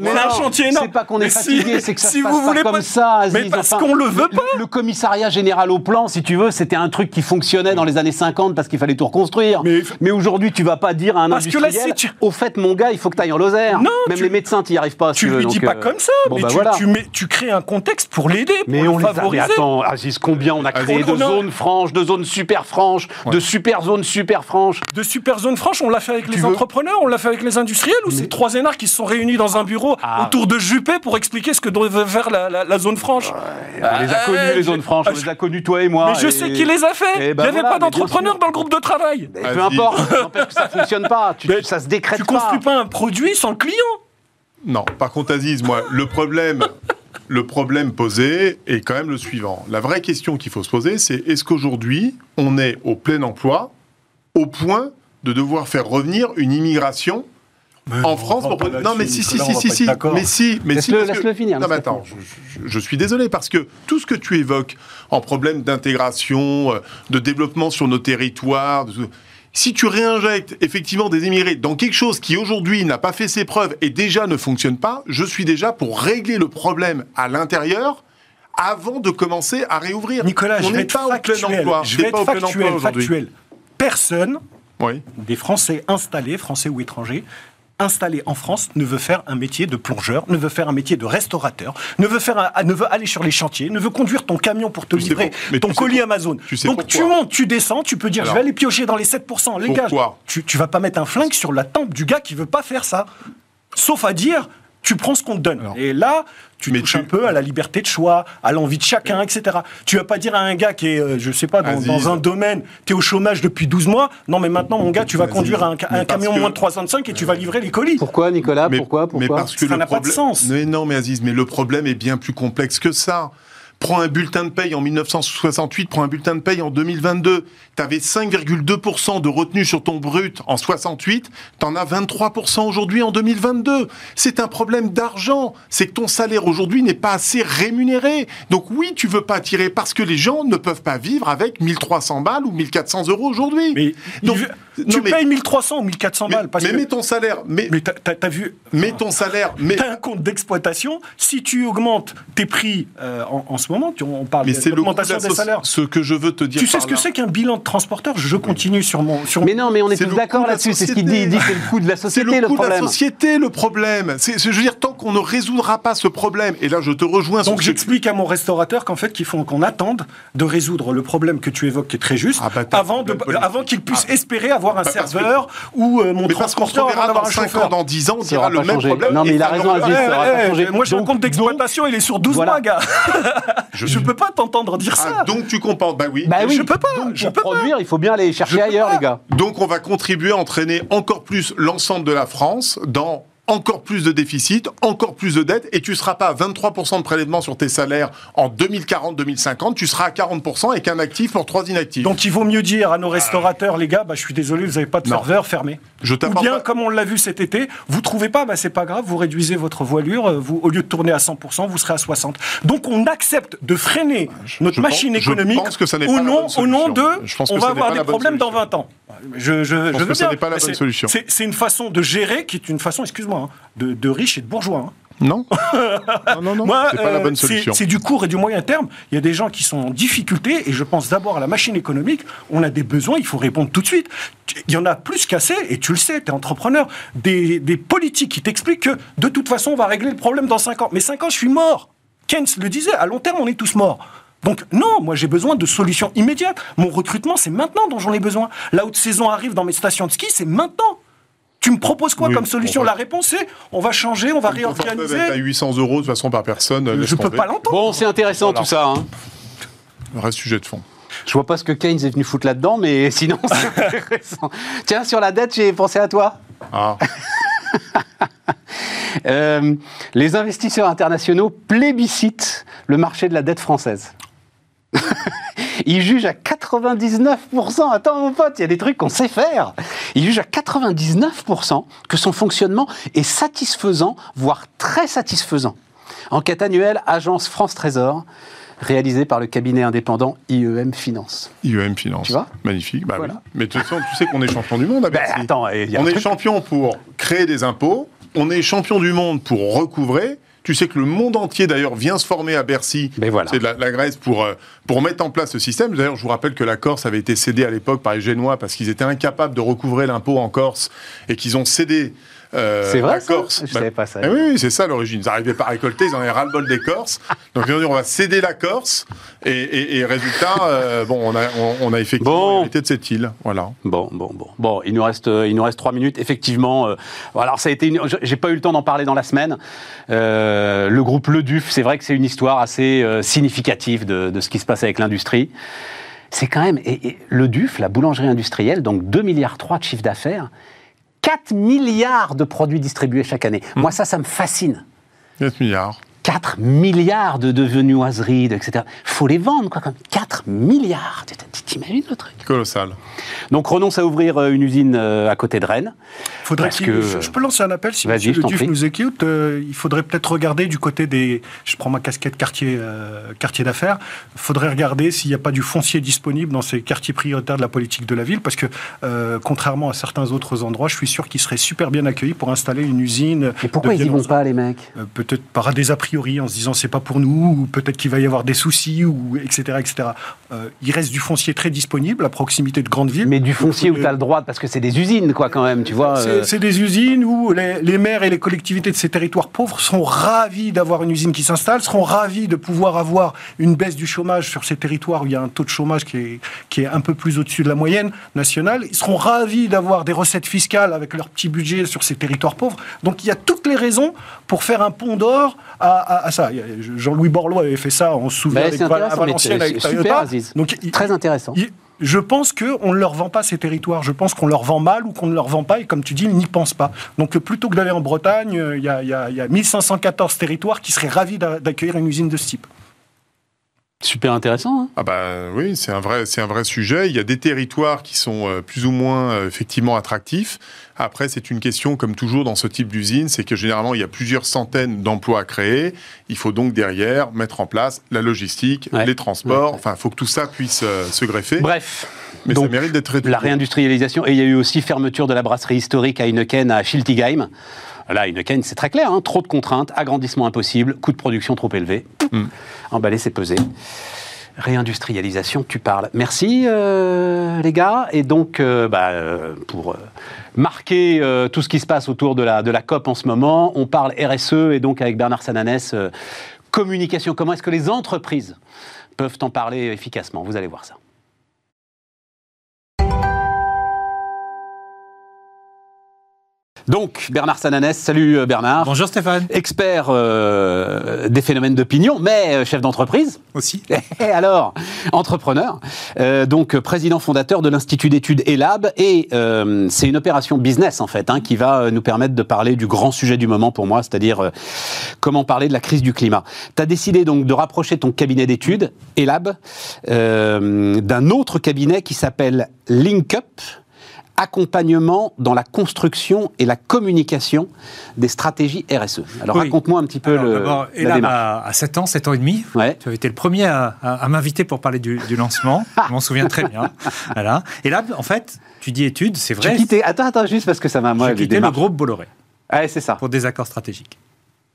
mais, un chantier énorme. C'est pas qu'on est, fatigué, c'est que ça si se passe vous voulez pas comme ça. Aziz. Mais parce qu'on le veut pas. Le, commissariat général au plan, si tu veux, c'était un truc qui fonctionnait dans les années 50 parce qu'il fallait tout reconstruire. Mais, aujourd'hui, tu vas pas dire à un parce industriel, que là, tu... au fait, mon gars, il faut que tu ailles en Lozère. Non, Même les médecins, tu n'y arrives pas. Tu lui dis pas euh, comme ça. Mais bah tu crées un contexte pour l'aider, pour le favoriser. Mais attends, Aziz, combien on a créé de zones franches, de zones super franches, de super zones super franches de super zone franche, on l'a fait avec les entrepreneurs, on l'a fait avec les industriels, ou c'est trois énards qui se sont réunis dans un bureau ah. autour de Juppé pour expliquer ce que devait faire la, zone franche On les a connus, les zones franches, on les a connus, toi et moi. Mais je sais qui les a fait eh ben Il n'y avait pas d'entrepreneurs dans le groupe de travail. peu importe, que ça ne fonctionne pas, ça se décrète pas. Tu construis pas un produit sans le client Non, par contre, Aziz, moi, le problème le problème posé est quand même le suivant. La vraie question qu'il faut se poser, c'est est-ce qu'aujourd'hui, on est au plein emploi au point de devoir faire revenir une immigration en France pour... Non mais si si si si si mais si mais si laisse-le finir. Non mais attends, je, je, suis désolé parce que tout ce que tu évoques en problème d'intégration, euh, de développement sur nos territoires, si tu réinjectes effectivement des immigrés dans quelque chose qui aujourd'hui n'a pas fait ses preuves et déjà ne fonctionne pas, je suis déjà pour régler le problème à l'intérieur avant de commencer à réouvrir. Nicolas, on n'est pas factuel. au plein emploi. Je vais être factuel, factuel. Personne, oui. des Français installés, Français ou étrangers, installé en France ne veut faire un métier de plongeur, ne veut faire un métier de restaurateur, ne veut, faire un, ne veut aller sur les chantiers, ne veut conduire ton camion pour te livrer ton colis Amazon. Donc tu montes, tu descends, tu peux dire je vais aller piocher dans les 7%. Les gars, tu, tu vas pas mettre un flingue sur la tempe du gars qui veut pas faire ça. Sauf à dire tu prends ce qu'on te donne. Et là, tu mais touches un peu à la liberté de choix, à l'envie de chacun, etc. Tu vas pas dire à un gars qui est, euh, je sais pas, dans, un domaine, tu es au chômage depuis 12 mois, non mais maintenant mon gars, tu vas conduire un, camion moins de 305 et tu vas livrer les colis. Pourquoi Nicolas? Pourquoi, Pourquoi? mais parce que Ça n'a pas de sens. Mais non mais Aziz, mais le problème est bien plus complexe que ça. Prends un bulletin de paye en 1968, prends un bulletin de paye en 2022. Tu avais 5,2% de retenue sur ton brut en 68, tu en as 23% aujourd'hui en 2022. C'est un problème d'argent. C'est que ton salaire aujourd'hui n'est pas assez rémunéré. Donc oui, tu veux pas attirer parce que les gens ne peuvent pas vivre avec 1300 balles ou 1400 euros aujourd'hui. Mais Donc, tu payes 1300 ou 1400 balles. mais mets ton salaire. Mais, mais t'as as vu. Mets ton salaire. Mais... T'as un compte d'exploitation. Si tu augmentes tes prix euh, en, en ce moment, moment. On parle d'augmentation des salaires. Ce que je veux te dire. Tu sais ce que c'est qu'un bilan de transporteur? Je continue sur mon. Sur mais non, mais on est, tous d'accord là-dessus. C'est ce qu'il dit. Il dit c'est le coût de la société le, le coût de la société le problème. C'est, je veux dire, tant qu'on ne résoudra pas ce problème, et là je te rejoins. Donc j'explique à mon restaurateur qu'en fait, qu'il faut qu'on attende de résoudre le problème que tu évoques, qui est très juste, ah bah, avant, de, avant qu'il puisse ah. espérer avoir un bah, serveur ou euh, mon transporteur avant d'avoir un chauffeur. Dans 10 ans, on dira le même problème. Non, mais il a raison, Moi, j'ai un compte d'exploitation, il est sur 12 mois, gars. [laughs] Je peux pas entendre dire ah, ça. donc tu comprends Bah oui. Bah oui. Je peux pas. Donc, je pour peux produire, il faut bien aller chercher ailleurs, les gars. Donc on va contribuer à entraîner encore plus l'ensemble de la France dans encore plus de déficit, encore plus de dettes, et tu ne seras pas à 23% de prélèvement sur tes salaires en 2040-2050, tu seras à 40% avec un actif pour trois inactifs. Donc il vaut mieux dire à nos restaurateurs, les gars, bah, je suis désolé, vous n'avez pas de serveur, fermé. Je Ou bien, comme on l'a vu cet été, vous trouvez pas, bah, c'est pas grave, vous réduisez votre voilure, euh, vous, au lieu de tourner à 100%, vous serez à 60%. Donc on accepte de freiner notre machine économique au, nom, au nom de, on va avoir des problèmes dans 20 ans. Je, je, je, que ce n'est pas la bonne solution. C'est une façon de gérer qui est une façon, excuse-moi, hein, de, de riches et de bourgeois. Hein. Non. [laughs] non, non, c'est pas la bonne euh, solution. C'est du court et du moyen terme. Il y a des gens qui sont en difficulté et je pense d'abord à la machine économique. On a des besoins, il faut répondre tout de suite. Il y en a plus qu'assez, et tu le sais, tu es entrepreneur, des, des politiques qui t'expliquent que de toute façon, on va régler le problème dans 5 ans. Mais 5 ans, je suis mort. Keynes le disait, à long terme, on est tous morts. Donc non, moi j'ai besoin de solutions immédiates. Mon recrutement, c'est maintenant dont j'en ai besoin. La haute saison arrive dans mes stations de ski, c'est maintenant. Tu me proposes quoi comme solution La réponse est on va changer, on va réorganiser. À 800 euros de toute façon par personne. Je peux pas l'entendre. Bon, c'est intéressant tout ça. Hein. Reste sujet de fond. Je vois pas ce que Keynes est venu foutre là-dedans, mais [laughs] sinon c'est [laughs] intéressant. Tiens, sur la dette, j'ai pensé à toi. Ah. [laughs] Euh, les investisseurs internationaux plébiscitent le marché de la dette française. [laughs] il juge à 99%, attends mon pote, il y a des trucs qu'on sait faire. Il juge à 99% que son fonctionnement est satisfaisant, voire très satisfaisant. Enquête annuelle, agence France Trésor, réalisée par le cabinet indépendant IEM Finance. IEM Finance. Tu vois? Magnifique. Bah Mais de toute façon, tu sais qu'on est champion du monde. [laughs] Ben, attends, on est champion pour créer des impôts, on est champion du monde pour recouvrer, tu sais que le monde entier, d'ailleurs, vient se former à Bercy. Ben voilà. C'est de la, Grèce pour, euh, pour mettre en place ce système. D'ailleurs, je vous rappelle que la Corse avait été cédée à l'époque par les Génois parce qu'ils étaient incapables de recouvrer l'impôt en Corse et qu'ils ont cédé euh, c'est vrai, Corse. Je bah, savais pas ça. Eh oui, c'est ça l'origine. Ils n'arrivaient pas à récolter, ils en avaient ras-le-bol des Corses. Donc ils ont dit on va céder la Corse. Et, résultat, euh, bon, on a, on, a effectivement hérité de cette île. Voilà. Bon, bon, bon. Bon, il nous reste, euh, il nous reste trois minutes. Effectivement, euh, alors ça a été. J'ai pas eu le temps d'en parler dans la semaine. le groupe Le Duf, c'est vrai que c'est une histoire assez significative de, de, ce qui se passe avec l'industrie. C'est quand même et, le Duf, la boulangerie industrielle, donc 2 milliards 3 de chiffre d'affaires 4 milliards de produits distribués chaque année. Mmh. Moi, ça, ça me fascine. 4 milliards. 4 milliards de devenoiseries, de, etc. faut les vendre, quoi, comme 4 milliards. T'imagines le truc? Colossal. Donc renonce à ouvrir euh, une usine euh, à côté de Rennes. Faudrait Parce que- je, peux lancer un appel si Monsieur Le Duf nous écoute. euh, il faudrait peut-être regarder du côté des. Je prends ma casquette quartier, euh, quartier d'affaires. Il faudrait regarder s'il n'y a pas du foncier disponible dans ces quartiers prioritaires de la politique de la ville, parce que euh, contrairement à certains autres endroits, je suis sûr qu'ils seraient super bien accueillis pour installer une usine. Et pourquoi ils y vont pas, les mecs? Euh, peut-être par des a priori en se disant c'est pas pour nous ou peut-être qu'il va y avoir des soucis ou etc etc. Euh, il reste du foncier très disponible à proximité de grandes villes. Mais du foncier où Euh, tu as le droit, parce que c'est des usines, quoi, quand même, tu vois. c'est euh, c'est des usines où les, les maires et les collectivités de ces territoires pauvres sont ravis d'avoir une usine qui s'installe, seront ravis de pouvoir avoir une baisse du chômage sur ces territoires où il y a un taux de chômage qui est, qui est un peu plus au-dessus de la moyenne nationale. Ils seront ravis d'avoir des recettes fiscales avec leur petit budget sur ces territoires pauvres. Donc il y a toutes les raisons pour faire un pont d'or à, à- à ça. Jean-Louis Borloo avait fait ça, on se souvient, Bah, avec intéressant, à Valenciennes avec super, Aziz. Donc, Très intéressant. il- je pense qu'on ne leur vend pas ces territoires. Je pense qu'on leur vend mal ou qu'on ne leur vend pas. Et comme tu dis, ils n'y pensent pas. Donc, plutôt que d'aller en Bretagne, euh, il y, a, il y a- il y a 1514 territoires qui seraient ravis d'a- d'accueillir une usine de ce type. Super intéressant. hein. Ah bah oui, c'est un vrai, c'est un vrai sujet. Il y a des territoires qui sont euh, plus ou moins euh, effectivement attractifs. Après, c'est une question, comme toujours dans ce type d'usine, c'est que généralement il y a plusieurs centaines d'emplois à créer. Il faut donc derrière mettre en place la logistique, Ouais. les transports. Ouais. Enfin, il faut que tout ça puisse euh, se greffer. Bref. Mais donc, ça mérite d'être traité. La réindustrialisation, et il y a eu aussi fermeture de la brasserie historique à Heineken à Schiltigheim. Là, Heineken, c'est très clair, hein, trop de contraintes, agrandissement impossible, coût de production trop élevé. Mm. Emballer, c'est peser. Réindustrialisation, tu parles. Merci, euh, les gars. Et donc, euh, bah, euh, pour euh, marquer euh, tout ce qui se passe autour de la, de la COP en ce moment, on parle RSE, et donc avec Bernard Sananès, euh, communication. Comment est-ce que les entreprises peuvent en parler efficacement? Vous allez voir ça. Donc, Bernard Sananès, salut euh, Bernard. Bonjour Stéphane. Expert euh, des phénomènes d'opinion, mais euh, chef d'entreprise. Aussi. [laughs] Et alors, entrepreneur, euh, donc président fondateur de l'Institut d'études ELAB, et euh, c'est une opération business en fait, hein, qui va nous permettre de parler du grand sujet du moment pour moi, c'est-à-dire euh, comment parler de la crise du climat. Tu as décidé donc de rapprocher ton cabinet d'études, ELAB, euh, d'un autre cabinet qui s'appelle LinkUp, accompagnement dans la construction et la communication des stratégies RSE. Alors Oui. raconte-moi un petit peu Alors, le, la démarche. a 7 ans, 7 ans et demi. Ouais. Tu avais été le premier à, à- à m'inviter pour parler du, du lancement. [laughs] Je m'en souviens très bien. Voilà. Et là, en fait, tu dis études, c'est vrai. quittais, attends, attends, juste parce que ça m'a, J'ai quitté le groupe Bolloré Ouais, c'est ça. pour des accords stratégiques.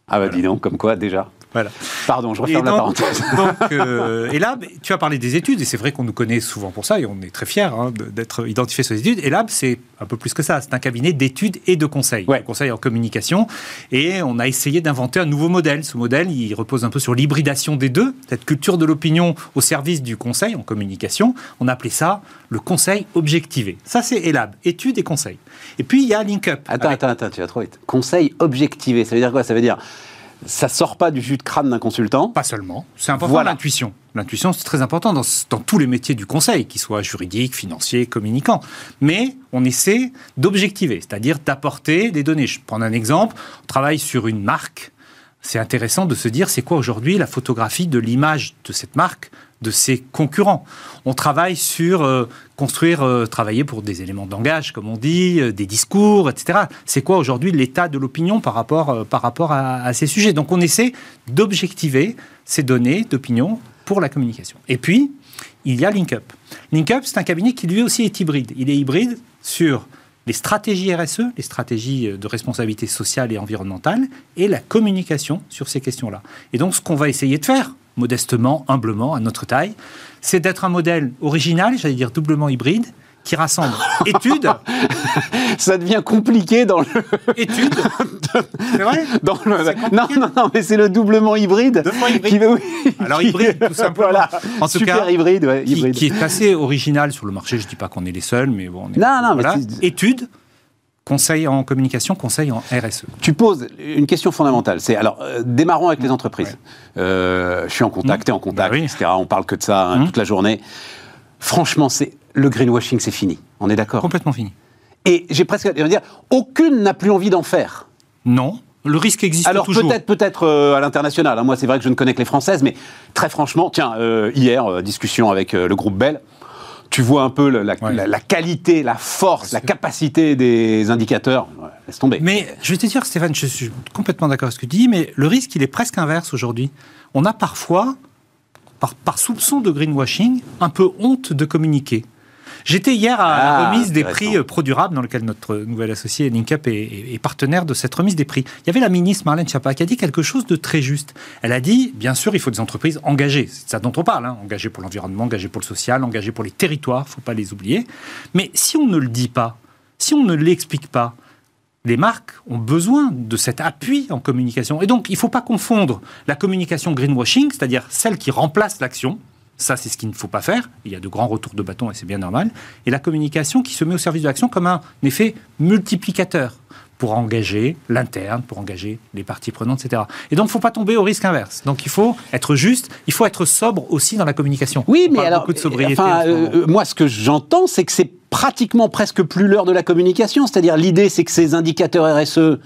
Ah bah dis donc, comme quoi déjà. Voilà. Pardon, je referme la donc- parenthèse. [laughs] Donc, euh, [laughs] et là, tu as parlé des études, et c'est vrai qu'on nous connaît souvent pour ça, et on est très fiers hein, d'être identifiés sur les études. Et là, c'est un peu plus que ça. C'est un cabinet d'études et de conseils. Ouais. Conseils en communication. Et on a essayé d'inventer un nouveau modèle. Ce modèle, il repose un peu sur l'hybridation des deux, cette culture de l'opinion au service du conseil en communication. On a appelé ça le conseil objectivé. Ça, c'est ELAB, études et conseils. Et puis, il y a LinkUp. Attends, avec- attends, attends, tu vas trop vite. Conseil objectivé, ça veut dire quoi? Ça veut dire ça sort pas du jus de crâne d'un consultant. Pas seulement. C'est important Voilà. l'intuition. L'intuition, c'est très important dans, dans tous les métiers du conseil, qu'ils soient juridiques, financiers, communicants. Mais on essaie d'objectiver, c'est-à-dire d'apporter des données. Je prends un exemple. On travaille sur une marque. C'est intéressant de se dire c'est quoi aujourd'hui la photographie de l'image de cette marque, de ses concurrents. On travaille sur euh, construire, euh, travailler pour des éléments de langage, comme on dit, euh, des discours, etc. C'est quoi aujourd'hui l'état de l'opinion par rapport, par rapport à, à ces sujets? Donc on essaie d'objectiver ces données d'opinion pour la communication. Et puis, il y a LinkUp. LinkUp, c'est un cabinet qui lui aussi est hybride. Il est hybride sur les stratégies RSE, les stratégies de responsabilité sociale et environnementale, et la communication sur ces questions-là. Et donc, ce qu'on va essayer de faire, modestement, humblement, à notre taille, c'est d'être un modèle original, j'allais dire doublement hybride, qui rassemble [laughs] études, Ça devient compliqué dans le. études, [laughs] c'est vrai Dans le... C'est Non, non, non, mais c'est le doublement hybride. Doublement hybride. Qui va- oui. Alors, hybride, tout simplement. Voilà. En tout Super cas, hybride, ouais, hybride. qui est assez original sur le marché. Je dis pas qu'on est les seuls, mais bon. On est, Non, non, mais voilà. Études, conseil en communication, conseil en. RSE. Tu poses une question fondamentale. C'est alors euh, démarrons avec les entreprises. Euh, je suis en contact, Mmh. t'es en contact, Bah oui. etc. On parle que de ça hein, Mmh. toute la journée. Franchement, c'est le greenwashing, c'est fini. On est d'accord? Complètement fini. Et j'ai presque à dire, aucune n'a plus envie d'en faire. Non, Le risque existe Alors toujours. peut-être, peut-être euh, à l'international. hein. Moi, c'est vrai que je ne connais que les françaises, mais très franchement, tiens, euh, hier discussion avec le groupe Bell. Tu vois un peu le- la, Ouais. la- la qualité, la force, la capacité des indicateurs. Ouais, laisse tomber. Mais je vais te dire, Stéphane, je suis complètement d'accord avec ce que tu dis, mais le risque, il est presque inverse aujourd'hui. On a parfois, par, par soupçon de greenwashing, un peu honte de communiquer. J'étais hier à la Ah, remise des prix euh, ProDurable, dans lequel notre nouvel associé Linkap est, est- est partenaire de cette remise des prix. Il y avait la ministre Marlène Schiappa qui a dit quelque chose de très juste. Elle a dit, bien sûr, il faut des entreprises engagées. C'est ça dont on parle. hein. Engagées pour l'environnement, engagées pour le social, engagées pour les territoires, il ne faut pas les oublier. Mais si on ne le dit pas, si on ne l'explique pas, les marques ont besoin de cet appui en communication. Et donc, il ne faut pas confondre la communication greenwashing, c'est-à-dire celle qui remplace l'action. Ça, c'est ce qu'il ne faut pas faire. Il y a de grands retours de bâton et c'est bien normal. Et la communication qui se met au service de l'action comme un effet multiplicateur pour engager l'interne, pour engager les parties prenantes, etc. Et donc, il ne faut pas tomber au risque inverse. Donc, il faut être juste, il faut être sobre aussi dans la communication. Oui, mais alors, beaucoup de sobriété. enfin, ce euh, moi, ce que j'entends, c'est que c'est pratiquement presque plus l'heure de la communication. C'est-à-dire, l'idée, c'est que ces indicateurs RSE,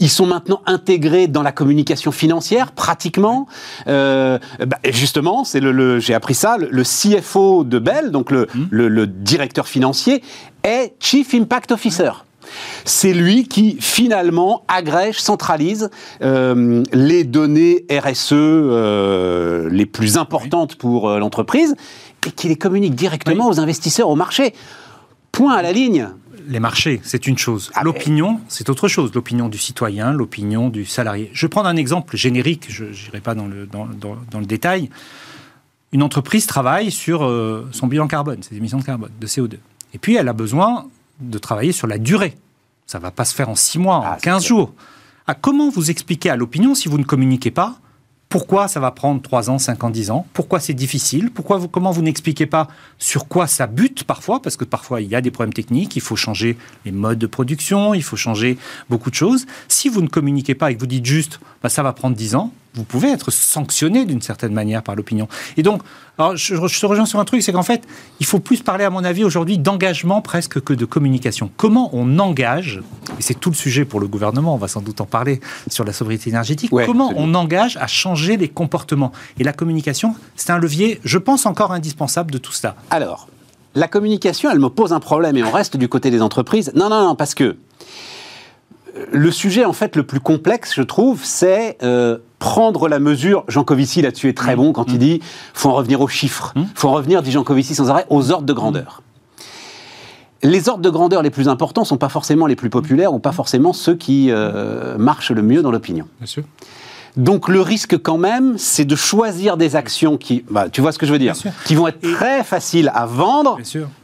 ils sont maintenant intégrés dans la communication financière, pratiquement. Euh, bah, justement, c'est le, le- j'ai appris ça. Le, le CFO de Bell, donc le, Hmm. le- directeur financier, est Chief Impact Officer. C'est lui qui finalement agrège, centralise euh, les données RSE euh, les plus importantes pour l'entreprise et qui les communique directement aux investisseurs, au marché. Point à la ligne. Les marchés, c'est une chose. Ah, L'opinion, c'est autre chose. L'opinion du citoyen, l'opinion du salarié. Je vais prendre un exemple générique, je n'irai pas dans le, dans, dans- dans le détail. Une entreprise travaille sur euh, son bilan carbone, ses émissions de carbone, de CO2. Et puis, elle a besoin de travailler sur la durée. Ça ne va pas se faire en 6 mois, Ah, en c'est 15 clair. jours. Ah, comment vous expliquez à l'opinion, si vous ne communiquez pas, pourquoi ça va prendre 3 ans, 5 ans, 10 ans? Pourquoi c'est difficile? Pourquoi Comment vous n'expliquez pas sur quoi ça bute parfois? Parce que parfois il y a des problèmes techniques, il faut changer les modes de production, il faut changer beaucoup de choses. Si vous ne communiquez pas et que vous dites juste bah, ça va prendre 10 ans, vous pouvez être sanctionné d'une certaine manière par l'opinion. Et donc, alors, je, je te rejoins sur un truc, c'est qu'en fait, il faut plus parler, à mon avis, aujourd'hui d'engagement presque que de communication. Comment on engage, et c'est tout le sujet pour le gouvernement, on va sans doute en parler sur la sobriété énergétique, Ouais, comment on engage à changer les comportements? Et la communication, c'est un levier, je pense, encore indispensable de tout cela. Alors, la communication, elle me pose un problème et on reste du côté des entreprises. Non, non, non, parce que le sujet, en fait, le plus complexe, je trouve, c'est euh, prendre la mesure. Jean Covici, là-dessus, est très bon quand il dit faut en revenir aux chiffres. faut en revenir, dit Jean Covici sans arrêt, aux ordres de grandeur. Les ordres de grandeur les plus importants sont pas forcément les plus populaires ou pas forcément ceux qui euh, marchent le mieux dans l'opinion. Bien sûr. Donc le risque quand même, c'est de choisir des actions qui, bah, tu vois ce que je veux dire, qui vont être très faciles à vendre,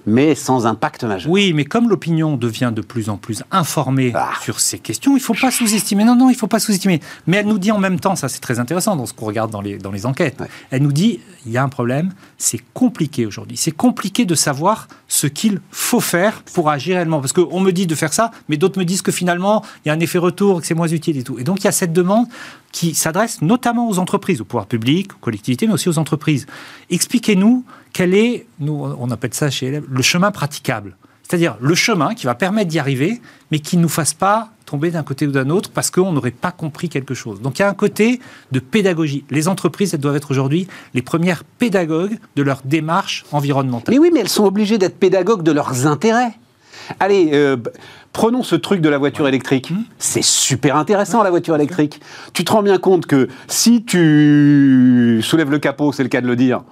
mais sans impact majeur. Oui, mais comme l'opinion devient de plus en plus informée Ah. sur ces questions, il ne faut pas sous-estimer. Non, non, il ne faut pas sous-estimer. Mais elle nous dit en même temps, ça c'est très intéressant dans ce qu'on regarde dans les, dans les enquêtes, Ouais. elle nous dit, il y a un problème, c'est compliqué aujourd'hui. C'est compliqué de savoir ce qu'il faut faire pour agir réellement. Parce qu'on me dit de faire ça, mais d'autres me disent que finalement, il y a un effet retour, que c'est moins utile et tout. Et donc il y a cette demande qui s'adresse notamment aux entreprises, au pouvoir public, aux collectivités, mais aussi aux entreprises. Expliquez-nous quel est, nous on appelle ça chez LF, le chemin praticable. C'est-à-dire le chemin qui va permettre d'y arriver, mais qui ne nous fasse pas tomber d'un côté ou d'un autre parce qu'on n'aurait pas compris quelque chose. Donc il y a un côté de pédagogie. Les entreprises, elles doivent être aujourd'hui les premières pédagogues de leur démarche environnementale. Mais oui, mais elles sont obligées d'être pédagogues de leurs intérêts. Allez, euh, prenons ce truc de la voiture électrique. Mmh. C'est super intéressant la voiture électrique. Tu te rends bien compte que si tu soulèves le capot, c'est le cas de le dire,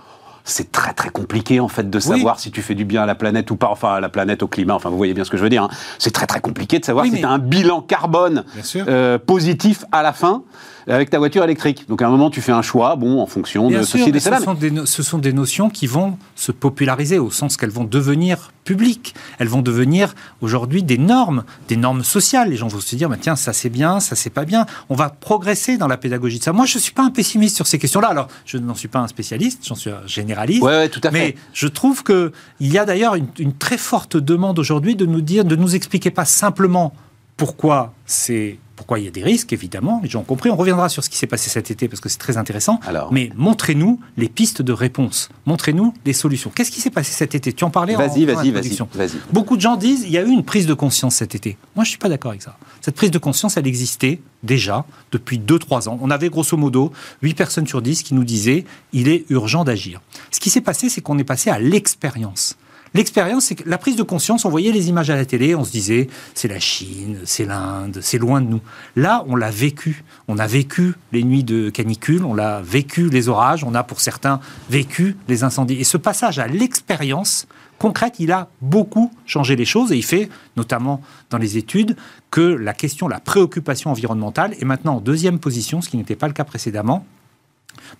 c'est très très compliqué en fait de savoir si tu fais du bien à la planète ou pas, enfin à la planète, au climat, enfin vous voyez bien ce que je veux dire. hein. C'est très très compliqué de savoir Oui, si mais- tu as un bilan carbone euh, positif à la fin avec ta voiture électrique. Donc à un moment tu fais un choix, bon, en fonction Bien de sûr, ceci et de ce sont, des, no- ce sont des notions qui vont se populariser au sens qu'elles vont devenir publiques. Elles vont devenir aujourd'hui des normes, des normes sociales. Les gens vont se dire, bah, tiens, ça c'est bien, ça c'est pas bien. On va progresser dans la pédagogie de ça. Moi, je suis pas un pessimiste sur ces questions-là. Alors, je n'en suis pas un spécialiste, j'en suis un généraliste. Ouais, ouais, tout à fait. Mais je trouve que il y a d'ailleurs une, une très forte demande aujourd'hui de nous dire, de nous expliquer pas simplement pourquoi c'est Pourquoi il y a des risques, évidemment, les gens ont compris. On reviendra sur ce qui s'est passé cet été parce que c'est très intéressant. Alors. Mais montrez-nous les pistes de réponse. Montrez-nous les solutions. Qu'est-ce qui s'est passé cet été? Tu en parlais en Vas-y, vas-y, vas-y, vas-y. Beaucoup de gens disent il y a eu une prise de conscience cet été. Moi, je suis pas d'accord avec ça. Cette prise de conscience, elle existait déjà depuis 2-3 ans. On avait grosso modo 8 personnes sur 10 qui nous disaient il est urgent d'agir. Ce qui s'est passé, c'est qu'on est passé à l'expérience. L'expérience, c'est que la prise de conscience, on voyait les images à la télé, on se disait c'est la Chine, c'est l'Inde, c'est loin de nous. Là, on l'a vécu. On a vécu les nuits de canicule, on l'a vécu les orages, on a pour certains vécu les incendies. Et ce passage à l'expérience concrète, il a beaucoup changé les choses et il fait, notamment dans les études, que la question, la préoccupation environnementale est maintenant en deuxième position, ce qui n'était pas le cas précédemment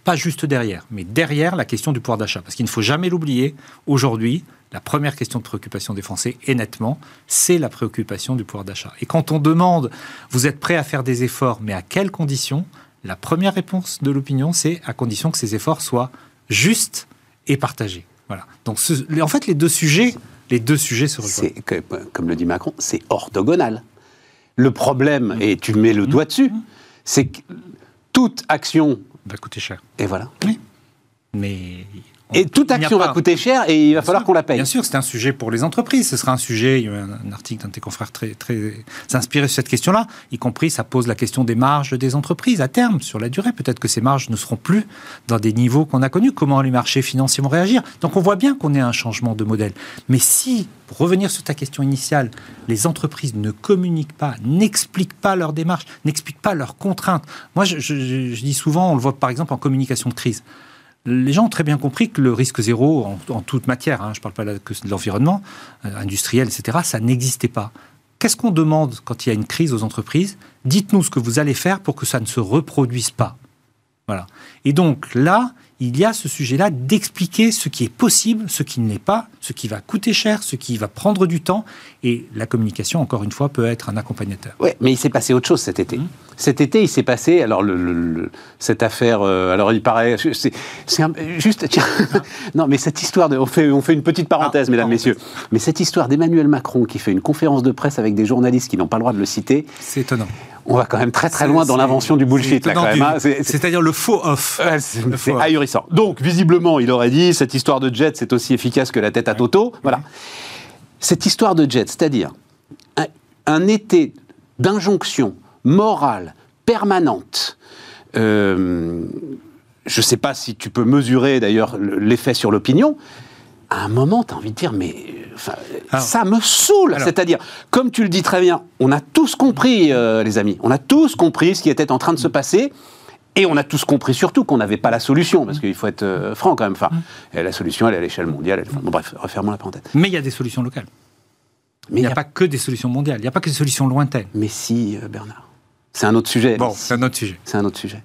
pas juste derrière, mais derrière la question du pouvoir d'achat. Parce qu'il ne faut jamais l'oublier, aujourd'hui, la première question de préoccupation des Français, et nettement, c'est la préoccupation du pouvoir d'achat. Et quand on demande, vous êtes prêt à faire des efforts, mais à quelles conditions La première réponse de l'opinion, c'est à condition que ces efforts soient justes et partagés. Voilà. Donc, ce- en fait, les deux sujets, les deux sujets se rejoignent. Comme le dit Macron, c'est orthogonal. Le problème, et tu mets le doigt dessus, c'est que toute action, va coûter cher. et voilà, Mais et toute action va coûter cher et il va falloir qu'on la paye. Bien sûr, c'est un sujet pour les entreprises. Ce sera un sujet. Il y a eu un, un article d'un de tes confrères très, très inspiré sur cette question-là. Y compris, ça pose la question des marges des entreprises à terme, sur la durée. Peut-être que ces marges ne seront plus dans des niveaux qu'on a connus. Comment les marchés financiers vont réagir? Donc, on voit bien qu'on est à un changement de modèle. Mais si, pour revenir sur ta question initiale, les entreprises ne communiquent pas, n'expliquent pas leur démarche, n'expliquent pas leurs contraintes. Moi, je, je- je dis souvent, on le voit par exemple en communication de crise. Les gens ont très bien compris que le risque zéro, en, toute matière, hein, je ne parle pas que de l'environnement, euh, industriel, etc., ça n'existait pas. Qu'est-ce qu'on demande quand il y a une crise aux entreprises? Dites-nous ce que vous allez faire pour que ça ne se reproduise pas. Voilà. Et donc là, il y a ce sujet-là d'expliquer ce qui est possible, ce qui ne l'est pas, ce qui va coûter cher, ce qui va prendre du temps. Et la communication, encore une fois, peut être un accompagnateur. Ouais, mais il s'est passé autre chose cet été. Mmh. Cet été, il s'est passé, alors le, le- le- cette affaire, euh, alors il paraît, c'est juste, tiens, [laughs] non, mais cette histoire, de, on, fait, on fait une petite parenthèse, Ah, mesdames, parenthèse. messieurs, mais cette histoire d'Emmanuel Macron qui fait une conférence de presse avec des journalistes qui n'ont pas le droit de le citer, C'est étonnant. On va quand même très très loin dans l'invention du bullshit, hein. C'est- c'est- C'est-à-dire le faux off. C'est ahurissant. Donc, visiblement, il aurait dit cette histoire de jet, c'est aussi efficace que la tête à Toto. Voilà. Cette histoire de jet, c'est-à-dire un, un été d'injonction morale permanente. euh, je ne sais pas si tu peux mesurer d'ailleurs le- l'effet sur l'opinion. À un moment, tu as envie de dire, mais euh, enfin, Alors- ça me saoule. C'est-à-dire, comme tu le dis très bien, on a tous compris, euh, les amis, on a tous compris ce qui était en train de se passer. Et on a tous compris surtout qu'on n'avait pas la solution, parce qu'il faut être euh, franc quand même. Enfin, la solution, elle est à l'échelle mondiale. elle- enfin, bon, bref, refermons la parenthèse. Mais il y a des solutions locales. Mais Il n'y a pas que des solutions mondiales. Il n'y a pas que des solutions lointaines. Mais si, euh, Bernard. C'est un autre sujet. Bon, c'est un autre sujet. C'est un autre sujet.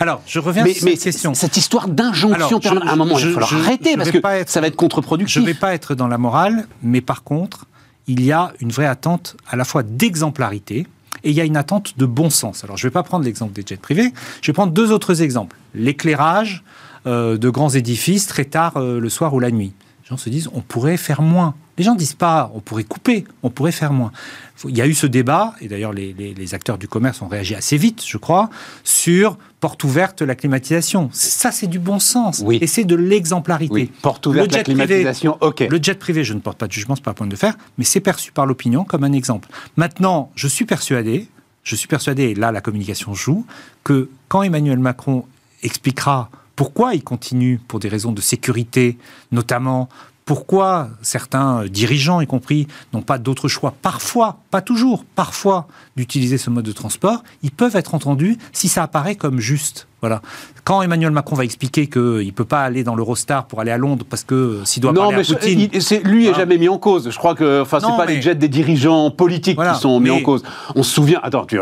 Alors, je reviens Mais, sur mais cette question. cette histoire d'injonction je- permanente, à un moment, il je- va falloir je- arrêter, je parce que être- ça va être Je contre-productif. ne vais pas être dans la morale, mais par contre, il y a une vraie attente à la fois d'exemplarité et il y a une attente de bon sens. Alors, je ne vais pas prendre l'exemple des jets privés, je vais prendre deux autres exemples. L'éclairage euh, de grands édifices très tard euh, le soir ou la nuit. Les gens se disent, on pourrait faire moins. Les gens disent pas, on pourrait couper, on pourrait faire moins. Il y a eu ce débat, et d'ailleurs les, les- les acteurs du commerce ont réagi assez vite, je crois, sur porte ouverte la climatisation. Ça, c'est du bon sens. Oui. Et c'est de l'exemplarité. Oui, porte ouverte, Le la jet privé- climatisation, ok. Le jet privé, je ne porte pas de jugement, c'est pas un point de faire, mais c'est perçu par l'opinion comme un exemple. Maintenant, je suis persuadé, je suis persuadé, et là la communication joue, que quand Emmanuel Macron expliquera pourquoi il continue pour des raisons de sécurité, notamment pourquoi certains euh, dirigeants, y compris, n'ont pas d'autre choix, parfois, pas toujours, parfois, d'utiliser ce mode de transport, ils peuvent être entendus si ça apparaît comme juste. Voilà. Quand Emmanuel Macron va expliquer qu'il ne peut pas aller dans l'Eurostar pour aller à Londres parce que euh, s'il doit non, parler mais à Poutine... il- c'est- lui est Voilà. jamais mis en cause. Je crois que, enfin, c'est Non, pas mais- les jets des dirigeants politiques Voilà, qui sont mis mais- en cause. On se souvient, attends, tu,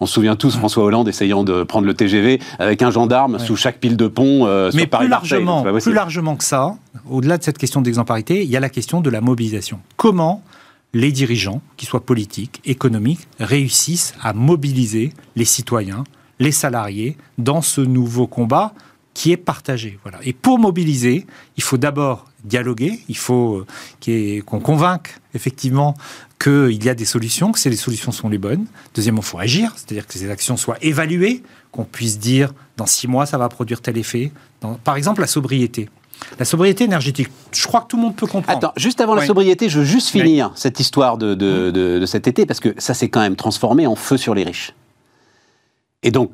on se souvient tous François Hollande essayant de prendre le TGV avec un gendarme sous chaque pile de pont euh, sur Mais plus. Donc, largement, plus largement que ça, au-delà de cette question d'exemplarité, il y a la question de la mobilisation. Comment les dirigeants, qu'ils soient politiques, économiques, réussissent à mobiliser les citoyens, les salariés dans ce nouveau combat qui est partagé. Voilà. Et pour mobiliser, il faut d'abord dialoguer, il faut qu'on convainque effectivement qu'il y a des solutions, que les solutions sont les bonnes. Deuxièmement, il faut agir, c'est-à-dire que ces actions soient évaluées, qu'on puisse dire dans six mois ça va produire tel effet. par exemple, la sobriété. La sobriété énergétique, je crois que tout le monde peut comprendre. Attends, juste avant la sobriété, je veux juste finir cette histoire de, de, cet été, parce que ça s'est quand même transformé en feu sur les riches. Et donc,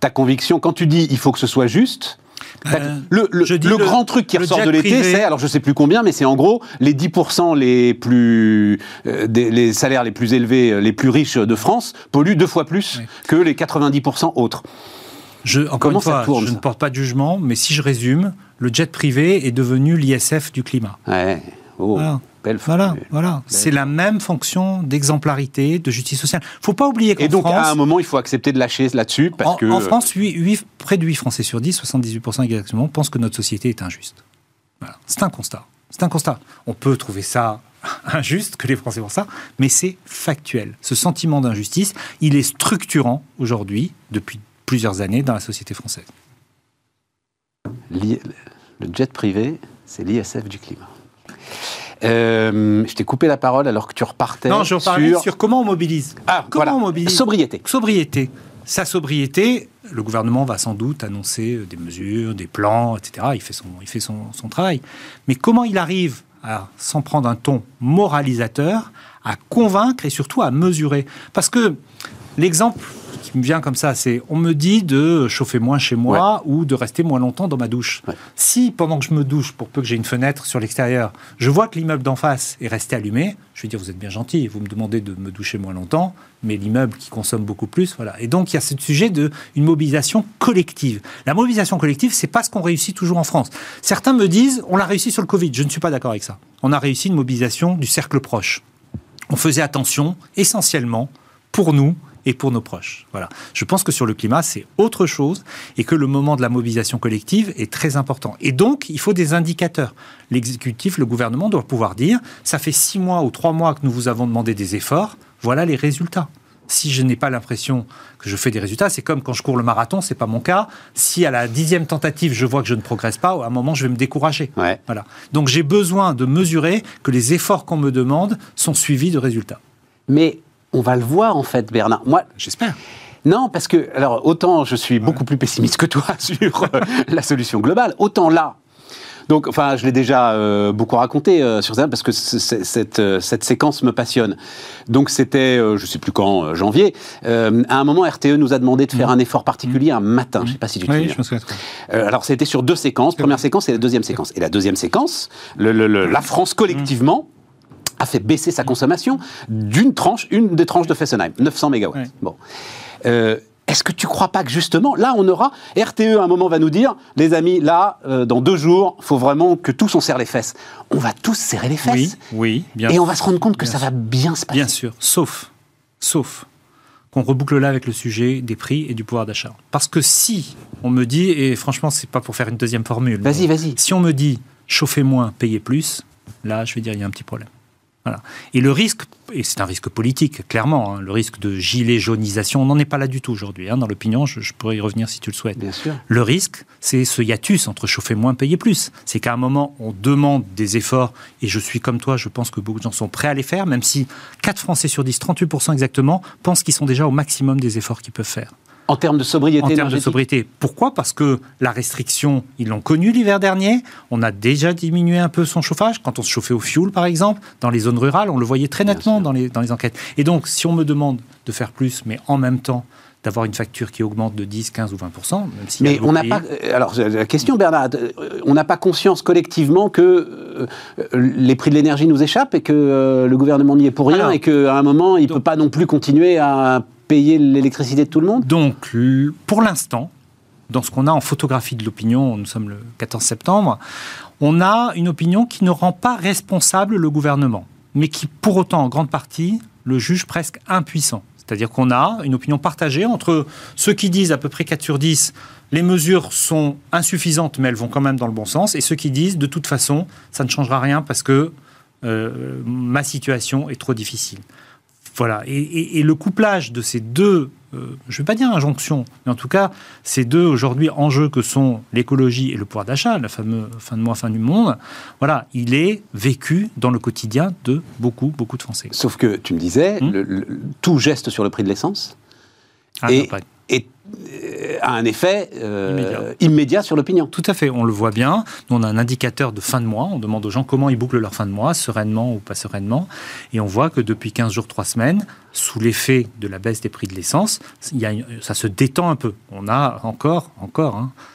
ta conviction, quand tu dis il faut que ce soit juste, euh, le, le, grand truc qui ressort de l'été, c'est, alors je sais plus combien, mais c'est en gros les 10% les plus, euh, les salaires les plus élevés, euh, les plus riches de France polluent deux fois plus que les 90% autres. Je, encore une fois, je ne porte pas de jugement, mais si je résume, le jet privé est devenu l'ISF du climat. Ouais. Oh. Voilà, voilà. C'est la même fonction d'exemplarité, de justice sociale. Il faut pas oublier qu'en Et donc, à un moment, il faut accepter de lâcher là-dessus parce en, que... En France, près de 8 Français sur 10, 78% exactement, pensent que notre société est injuste. C'est un constat. C'est un constat. On peut trouver ça [laughs] injuste, que les Français font ça, mais c'est factuel. Ce sentiment d'injustice, il est structurant aujourd'hui, depuis plusieurs années, dans la société française. Le jet privé, c'est l'ISF du climat. Euh, je t'ai coupé la parole alors que tu repartais. Non, je repartais sur... sur comment on mobilise. Ah, comment voilà. on mobilise Sobriété. Sobriété. Sa sobriété, le gouvernement va sans doute annoncer des mesures, des plans, etc. Il fait son, il fait son, son travail. Mais comment il arrive à s'en prendre un ton moralisateur, à convaincre et surtout à mesurer? Parce que l'exemple me vient comme ça, c'est on me dit de chauffer moins chez moi ou de rester moins longtemps dans ma douche. Si pendant que je me douche, pour peu que j'ai une fenêtre sur l'extérieur, je vois que l'immeuble d'en face est resté allumé, je vais dire vous êtes bien gentil, vous me demandez de me doucher moins longtemps, mais l'immeuble qui consomme beaucoup plus, voilà. Et donc il y a ce sujet de une mobilisation collective. La mobilisation collective, c'est pas ce qu'on réussit toujours en France. Certains me disent on l'a réussi sur le Covid. Je ne suis pas d'accord avec ça. On a réussi une mobilisation du cercle proche. On faisait attention essentiellement pour nous et pour nos proches. Voilà. Je pense que sur le climat, c'est autre chose et que le moment de la mobilisation collective est très important. Et donc, il faut des indicateurs. L'exécutif, le gouvernement doit pouvoir dire, ça fait six mois ou trois mois que nous vous avons demandé des efforts, voilà les résultats. Si je n'ai pas l'impression que je fais des résultats, c'est comme quand je cours le marathon, c'est pas mon cas. Si à la dixième tentative, je vois que je ne progresse pas, à un moment, je vais me décourager. Voilà. Donc j'ai besoin de mesurer que les efforts qu'on me demande sont suivis de résultats. Mais on va le voir en fait, Bernard. Moi, j'espère. Non, parce que, alors, autant je suis beaucoup plus pessimiste que toi [laughs] sur euh, la solution globale, autant là, donc, enfin, je l'ai déjà euh, beaucoup raconté euh, sur ça parce que cette, cette, séquence me passionne. Donc, c'était, je ne sais plus quand, janvier. à un moment, RTE nous a demandé de faire mmh. un effort particulier un matin. Je ne sais pas si tu te oui, souviens. Je alors, c'était sur deux séquences. Première séquence et la deuxième séquence. Et la deuxième séquence, la France collectivement a fait baisser sa consommation d'une tranche, une des tranches de Fessenheim, 900 MW. Bon. Euh, est-ce que tu crois pas que justement, là, on aura RTE à un moment va nous dire, les amis, là, euh, dans deux jours, faut vraiment que tous on serre les fesses. On va tous serrer les fesses. Oui, oui, bien Et on va se rendre compte que ça va bien se passer. Bien sûr, sauf, sauf qu'on reboucle là avec le sujet des prix et du pouvoir d'achat. Parce que si on me dit, et franchement, c'est pas pour faire une deuxième formule. Vas-y, vas-y. Si on me dit chauffer moins, payer plus, là, je vais dire il y a un petit problème. Et le risque, et c'est un risque politique, clairement, hein, le risque de gilet jaunisation, on n'en est pas là du tout aujourd'hui. Hein, dans l'opinion, je, pourrais y revenir si tu le souhaites. Bien sûr. Le risque, c'est ce hiatus entre chauffer moins, payer plus. C'est qu'à un moment, on demande des efforts, et je suis comme toi, je pense que beaucoup de gens sont prêts à les faire, même si 4 Français sur 10, 38% exactement, pensent qu'ils sont déjà au maximum des efforts qu'ils peuvent faire. En termes de sobriété En termes de sobriété. Pourquoi? Parce que la restriction, ils l'ont connue l'hiver dernier. On a déjà diminué un peu son chauffage. Quand on se chauffait au fioul, par exemple, dans les zones rurales, on le voyait très nettement dans les, dans les enquêtes. Et donc, si on me demande de faire plus, mais en même temps d'avoir une facture qui augmente de 10, 15 ou 20 même si Mais on n'a pas. Alors, la question, Bernard, euh, on n'a pas conscience collectivement que euh, les prix de l'énergie nous échappent et que euh, le gouvernement n'y est pour rien et qu'à un moment, il ne peut pas non plus continuer à payer l'électricité de tout le monde Donc, pour l'instant, dans ce qu'on a en photographie de l'opinion, nous sommes le 14 septembre, on a une opinion qui ne rend pas responsable le gouvernement, mais qui, pour autant, en grande partie, le juge presque impuissant. C'est-à-dire qu'on a une opinion partagée entre ceux qui disent à peu près 4 sur 10, les mesures sont insuffisantes, mais elles vont quand même dans le bon sens, et ceux qui disent, de toute façon, ça ne changera rien parce que euh, ma situation est trop difficile. Voilà. Et, le couplage de ces deux euh, je ne vais pas dire injonction, mais en tout cas, ces deux aujourd'hui enjeux que sont l'écologie et le pouvoir d'achat, la fameuse fin de mois, fin du monde, voilà, il est vécu dans le quotidien de beaucoup, beaucoup de Français. Sauf que tu me disais, Hmm le- le- tout geste sur le prix de l'essence Ah, et, non, a un effet euh, Immédiat. immédiat sur l'opinion. Tout à fait, on le voit bien. Nous, on a un indicateur de fin de mois. On demande aux gens comment ils bouclent leur fin de mois, sereinement ou pas sereinement. Et on voit que depuis 15 jours, 3 semaines, sous l'effet de la baisse des prix de l'essence, ça se détend un peu. On a encore, encore, hein, euh,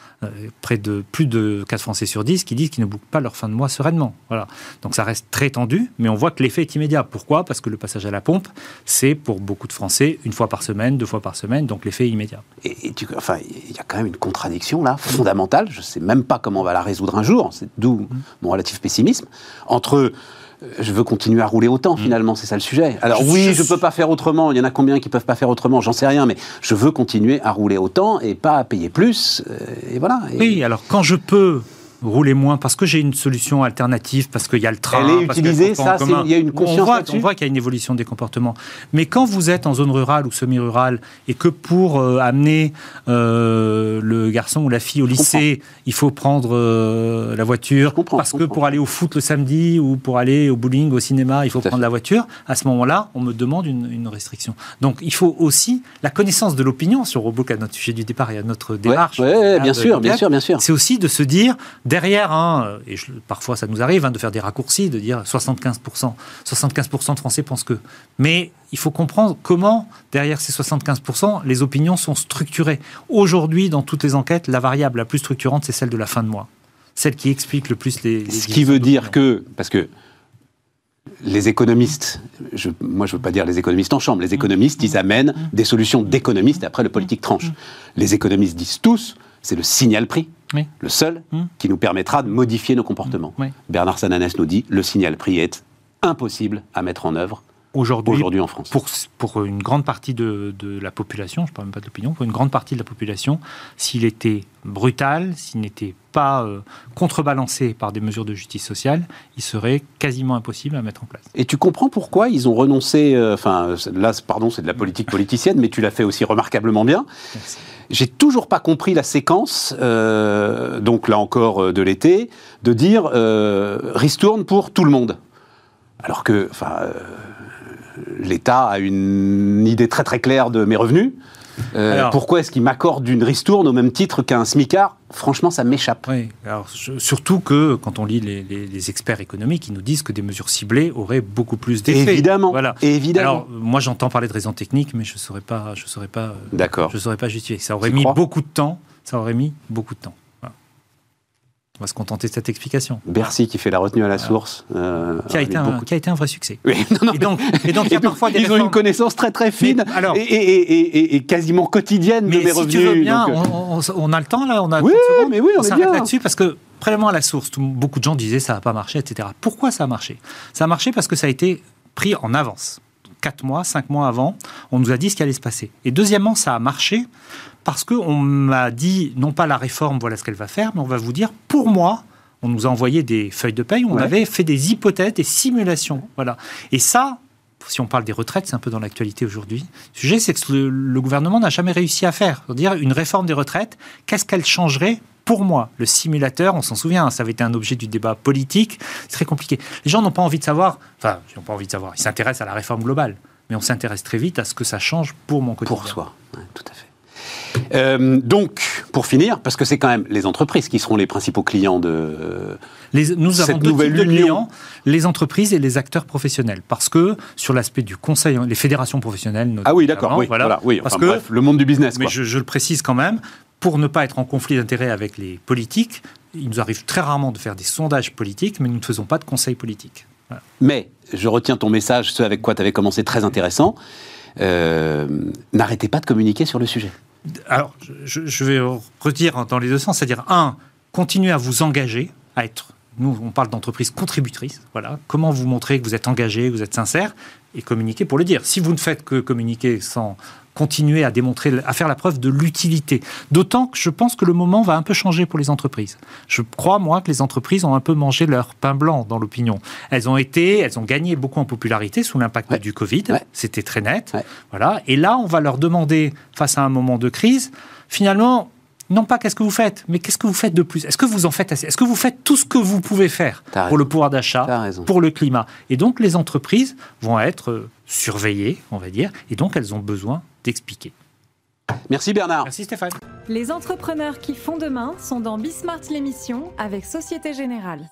près de plus de 4 Français sur 10 qui disent qu'ils ne bouclent pas leur fin de mois sereinement. Voilà. Donc ça reste très tendu, mais on voit que l'effet est immédiat. Pourquoi? Parce que le passage à la pompe, c'est pour beaucoup de Français une fois par semaine, deux fois par semaine, donc l'effet est immédiat. Et, et tu- enfin, il y a quand même une contradiction là, fondamentale. Je ne sais même pas comment on va la résoudre un jour. C'est d'où mon relatif pessimisme entre euh, je veux continuer à rouler autant finalement, c'est ça le sujet. Alors Je- oui, je je ne peux pas faire autrement. Il y en a combien qui peuvent pas faire autrement? J'en sais rien, mais je veux continuer à rouler autant et pas à payer plus. euh, et voilà. Et- Oui, alors quand je peux rouler moins parce que j'ai une solution alternative, parce qu'il y a le train. Elle est parce utilisée, ça, il y a une conscience on voit, là-dessus on voit qu'il y a une évolution des comportements. Mais quand vous êtes en zone rurale ou semi-rurale et que pour euh, amener euh, le garçon ou la fille au lycée, il faut prendre euh, la voiture, parce que pour aller au foot le samedi ou pour aller au bowling, au cinéma, il faut prendre la voiture, à ce moment-là, on me demande une, une restriction. Donc il faut aussi la connaissance de l'opinion, sur Robook à notre sujet du départ et à notre démarche. ouais, ouais, hein, bien de- sûr, bien sûr, bien sûr. c'est aussi de se dire, derrière, hein, et je- parfois ça nous arrive hein, de faire des raccourcis, de dire 75%, 75% de Français pensent que. Mais il faut comprendre comment, derrière ces 75%, les opinions sont structurées. Aujourd'hui, dans toutes les enquêtes, la variable la plus structurante, c'est celle de la fin de mois. Celle qui explique le plus les. les Ce qui veut dire que, parce que les économistes, je, moi je ne veux pas dire les économistes en chambre, les économistes, ils amènent des solutions d'économistes et après le politique tranche. Les économistes disent tous, c'est le signal prix, Oui. le seul Mm. qui nous permettra de modifier nos comportements. Oui. Bernard Sananès nous dit, le signal prix est impossible à mettre en œuvre Aujourd'hui, aujourd'hui en France. pour, pour une grande partie de, de la population, je ne parle même pas de l'opinion, pour une grande partie de la population, s'il était brutal, s'il n'était pas euh, contrebalancé par des mesures de justice sociale, il serait quasiment impossible à mettre en place. Et tu comprends pourquoi ils ont renoncé, euh, enfin là, pardon, c'est de la politique politicienne, mais tu l'as fait aussi remarquablement bien. J'ai toujours pas compris la séquence, euh, donc là encore de l'été, de dire ristourne pour tout le monde. Alors que, enfin, l'État a une idée très très claire de mes revenus. Euh, Alors- pourquoi est-ce qu'il m'accorde une ristourne au même titre qu'un smicard? Franchement, ça m'échappe. Oui, alors je- surtout que quand on lit les, les- les experts économiques, ils nous disent que des mesures ciblées auraient beaucoup plus d'effets. Évidemment, Voilà. évidemment. Alors moi j'entends parler de raisons techniques, mais je ne saurais pas, je saurais pas, euh, D'accord. je saurais pas justifier. Ça aurait Tu mis crois? beaucoup de temps. Ça aurait mis beaucoup de temps. On va se contenter de cette explication. Bercy qui fait la retenue à la source. euh, Qui a, été un, beaucoup de- qui a été un vrai succès. Oui, non, non, Et donc, et donc il y a Et donc, parfois des ils ont une connaissance très très fine Mais, alors- et, quasiment quotidienne de mes si revenus. tu veux bien, donc, euh, on, on- on a le temps là, on a Oui, 30 secondes, mais oui, on est s'arrête là-dessus parce que prélèvement à la source, tout- beaucoup de gens disaient ça n'a pas marché, etc. Pourquoi ça a marché? Ça a marché parce que ça a été pris en avance. Quatre mois, cinq mois avant, on nous a dit ce qui allait se passer. Et deuxièmement, ça a marché parce qu'on m'a dit, non pas la réforme, voilà ce qu'elle va faire, mais on va vous dire, pour moi, on nous a envoyé des feuilles de paye, on Ouais. avait fait des hypothèses, des simulations. Voilà. Et ça, si on parle des retraites, c'est un peu dans l'actualité aujourd'hui. Le sujet, c'est que le, le gouvernement n'a jamais réussi à faire. C'est-à-dire une réforme des retraites, qu'est-ce qu'elle changerait pour moi Le simulateur, on s'en souvient, hein, ça avait été un objet du débat politique, c'est très compliqué. Les gens n'ont pas envie de savoir, enfin, ils n'ont pas envie de savoir, ils s'intéressent à la réforme globale, mais on s'intéresse très vite à ce que ça change pour mon quotidien. pour soi, Ouais, tout à fait. Euh, donc, pour finir, parce que c'est quand même les entreprises qui seront les principaux clients de. euh, Les- nous avons Cette deux nouvelle types de union. clients, les entreprises et les acteurs professionnels. Parce que sur l'aspect du conseil, les fédérations professionnelles. Ah oui, notamment, d'accord, oui, voilà, oui. Parce enfin, que, bref, le monde du business, mais quoi. je, je le précise quand même, pour ne pas être en conflit d'intérêts avec les politiques, il nous arrive très rarement de faire des sondages politiques, mais nous ne faisons pas de conseils politiques. Voilà. Mais je retiens ton message, ce avec quoi tu avais commencé, très intéressant. Euh, N'arrêtez pas de communiquer sur le sujet. Alors, je, je vais redire dans les deux sens, c'est-à-dire, un, continuez à vous engager, à être, nous, on parle d'entreprise contributrice, voilà, comment vous montrer que vous êtes engagé, que vous êtes sincère, et communiquer pour le dire. Si vous ne faites que communiquer sans continuer à démontrer, à faire la preuve de l'utilité. D'autant que je pense que le moment va un peu changer pour les entreprises. Je crois, moi, que les entreprises ont un peu mangé leur pain blanc dans l'opinion. Elles ont été, elles ont gagné beaucoup en popularité sous l'impact du Covid. C'était très net. Voilà. Et là, on va leur demander, face à un moment de crise, finalement, non pas qu'est-ce que vous faites, mais qu'est-ce que vous faites de plus? Est-ce que vous en faites assez? Est-ce que vous faites tout ce que vous pouvez faire pour le pouvoir d'achat, pour le climat? Et donc les entreprises vont être euh, surveillées, on va dire, et donc elles ont besoin d'expliquer. Merci Bernard. Merci Stéphane. Les entrepreneurs qui font demain sont dans Bismart l'émission avec Société Générale.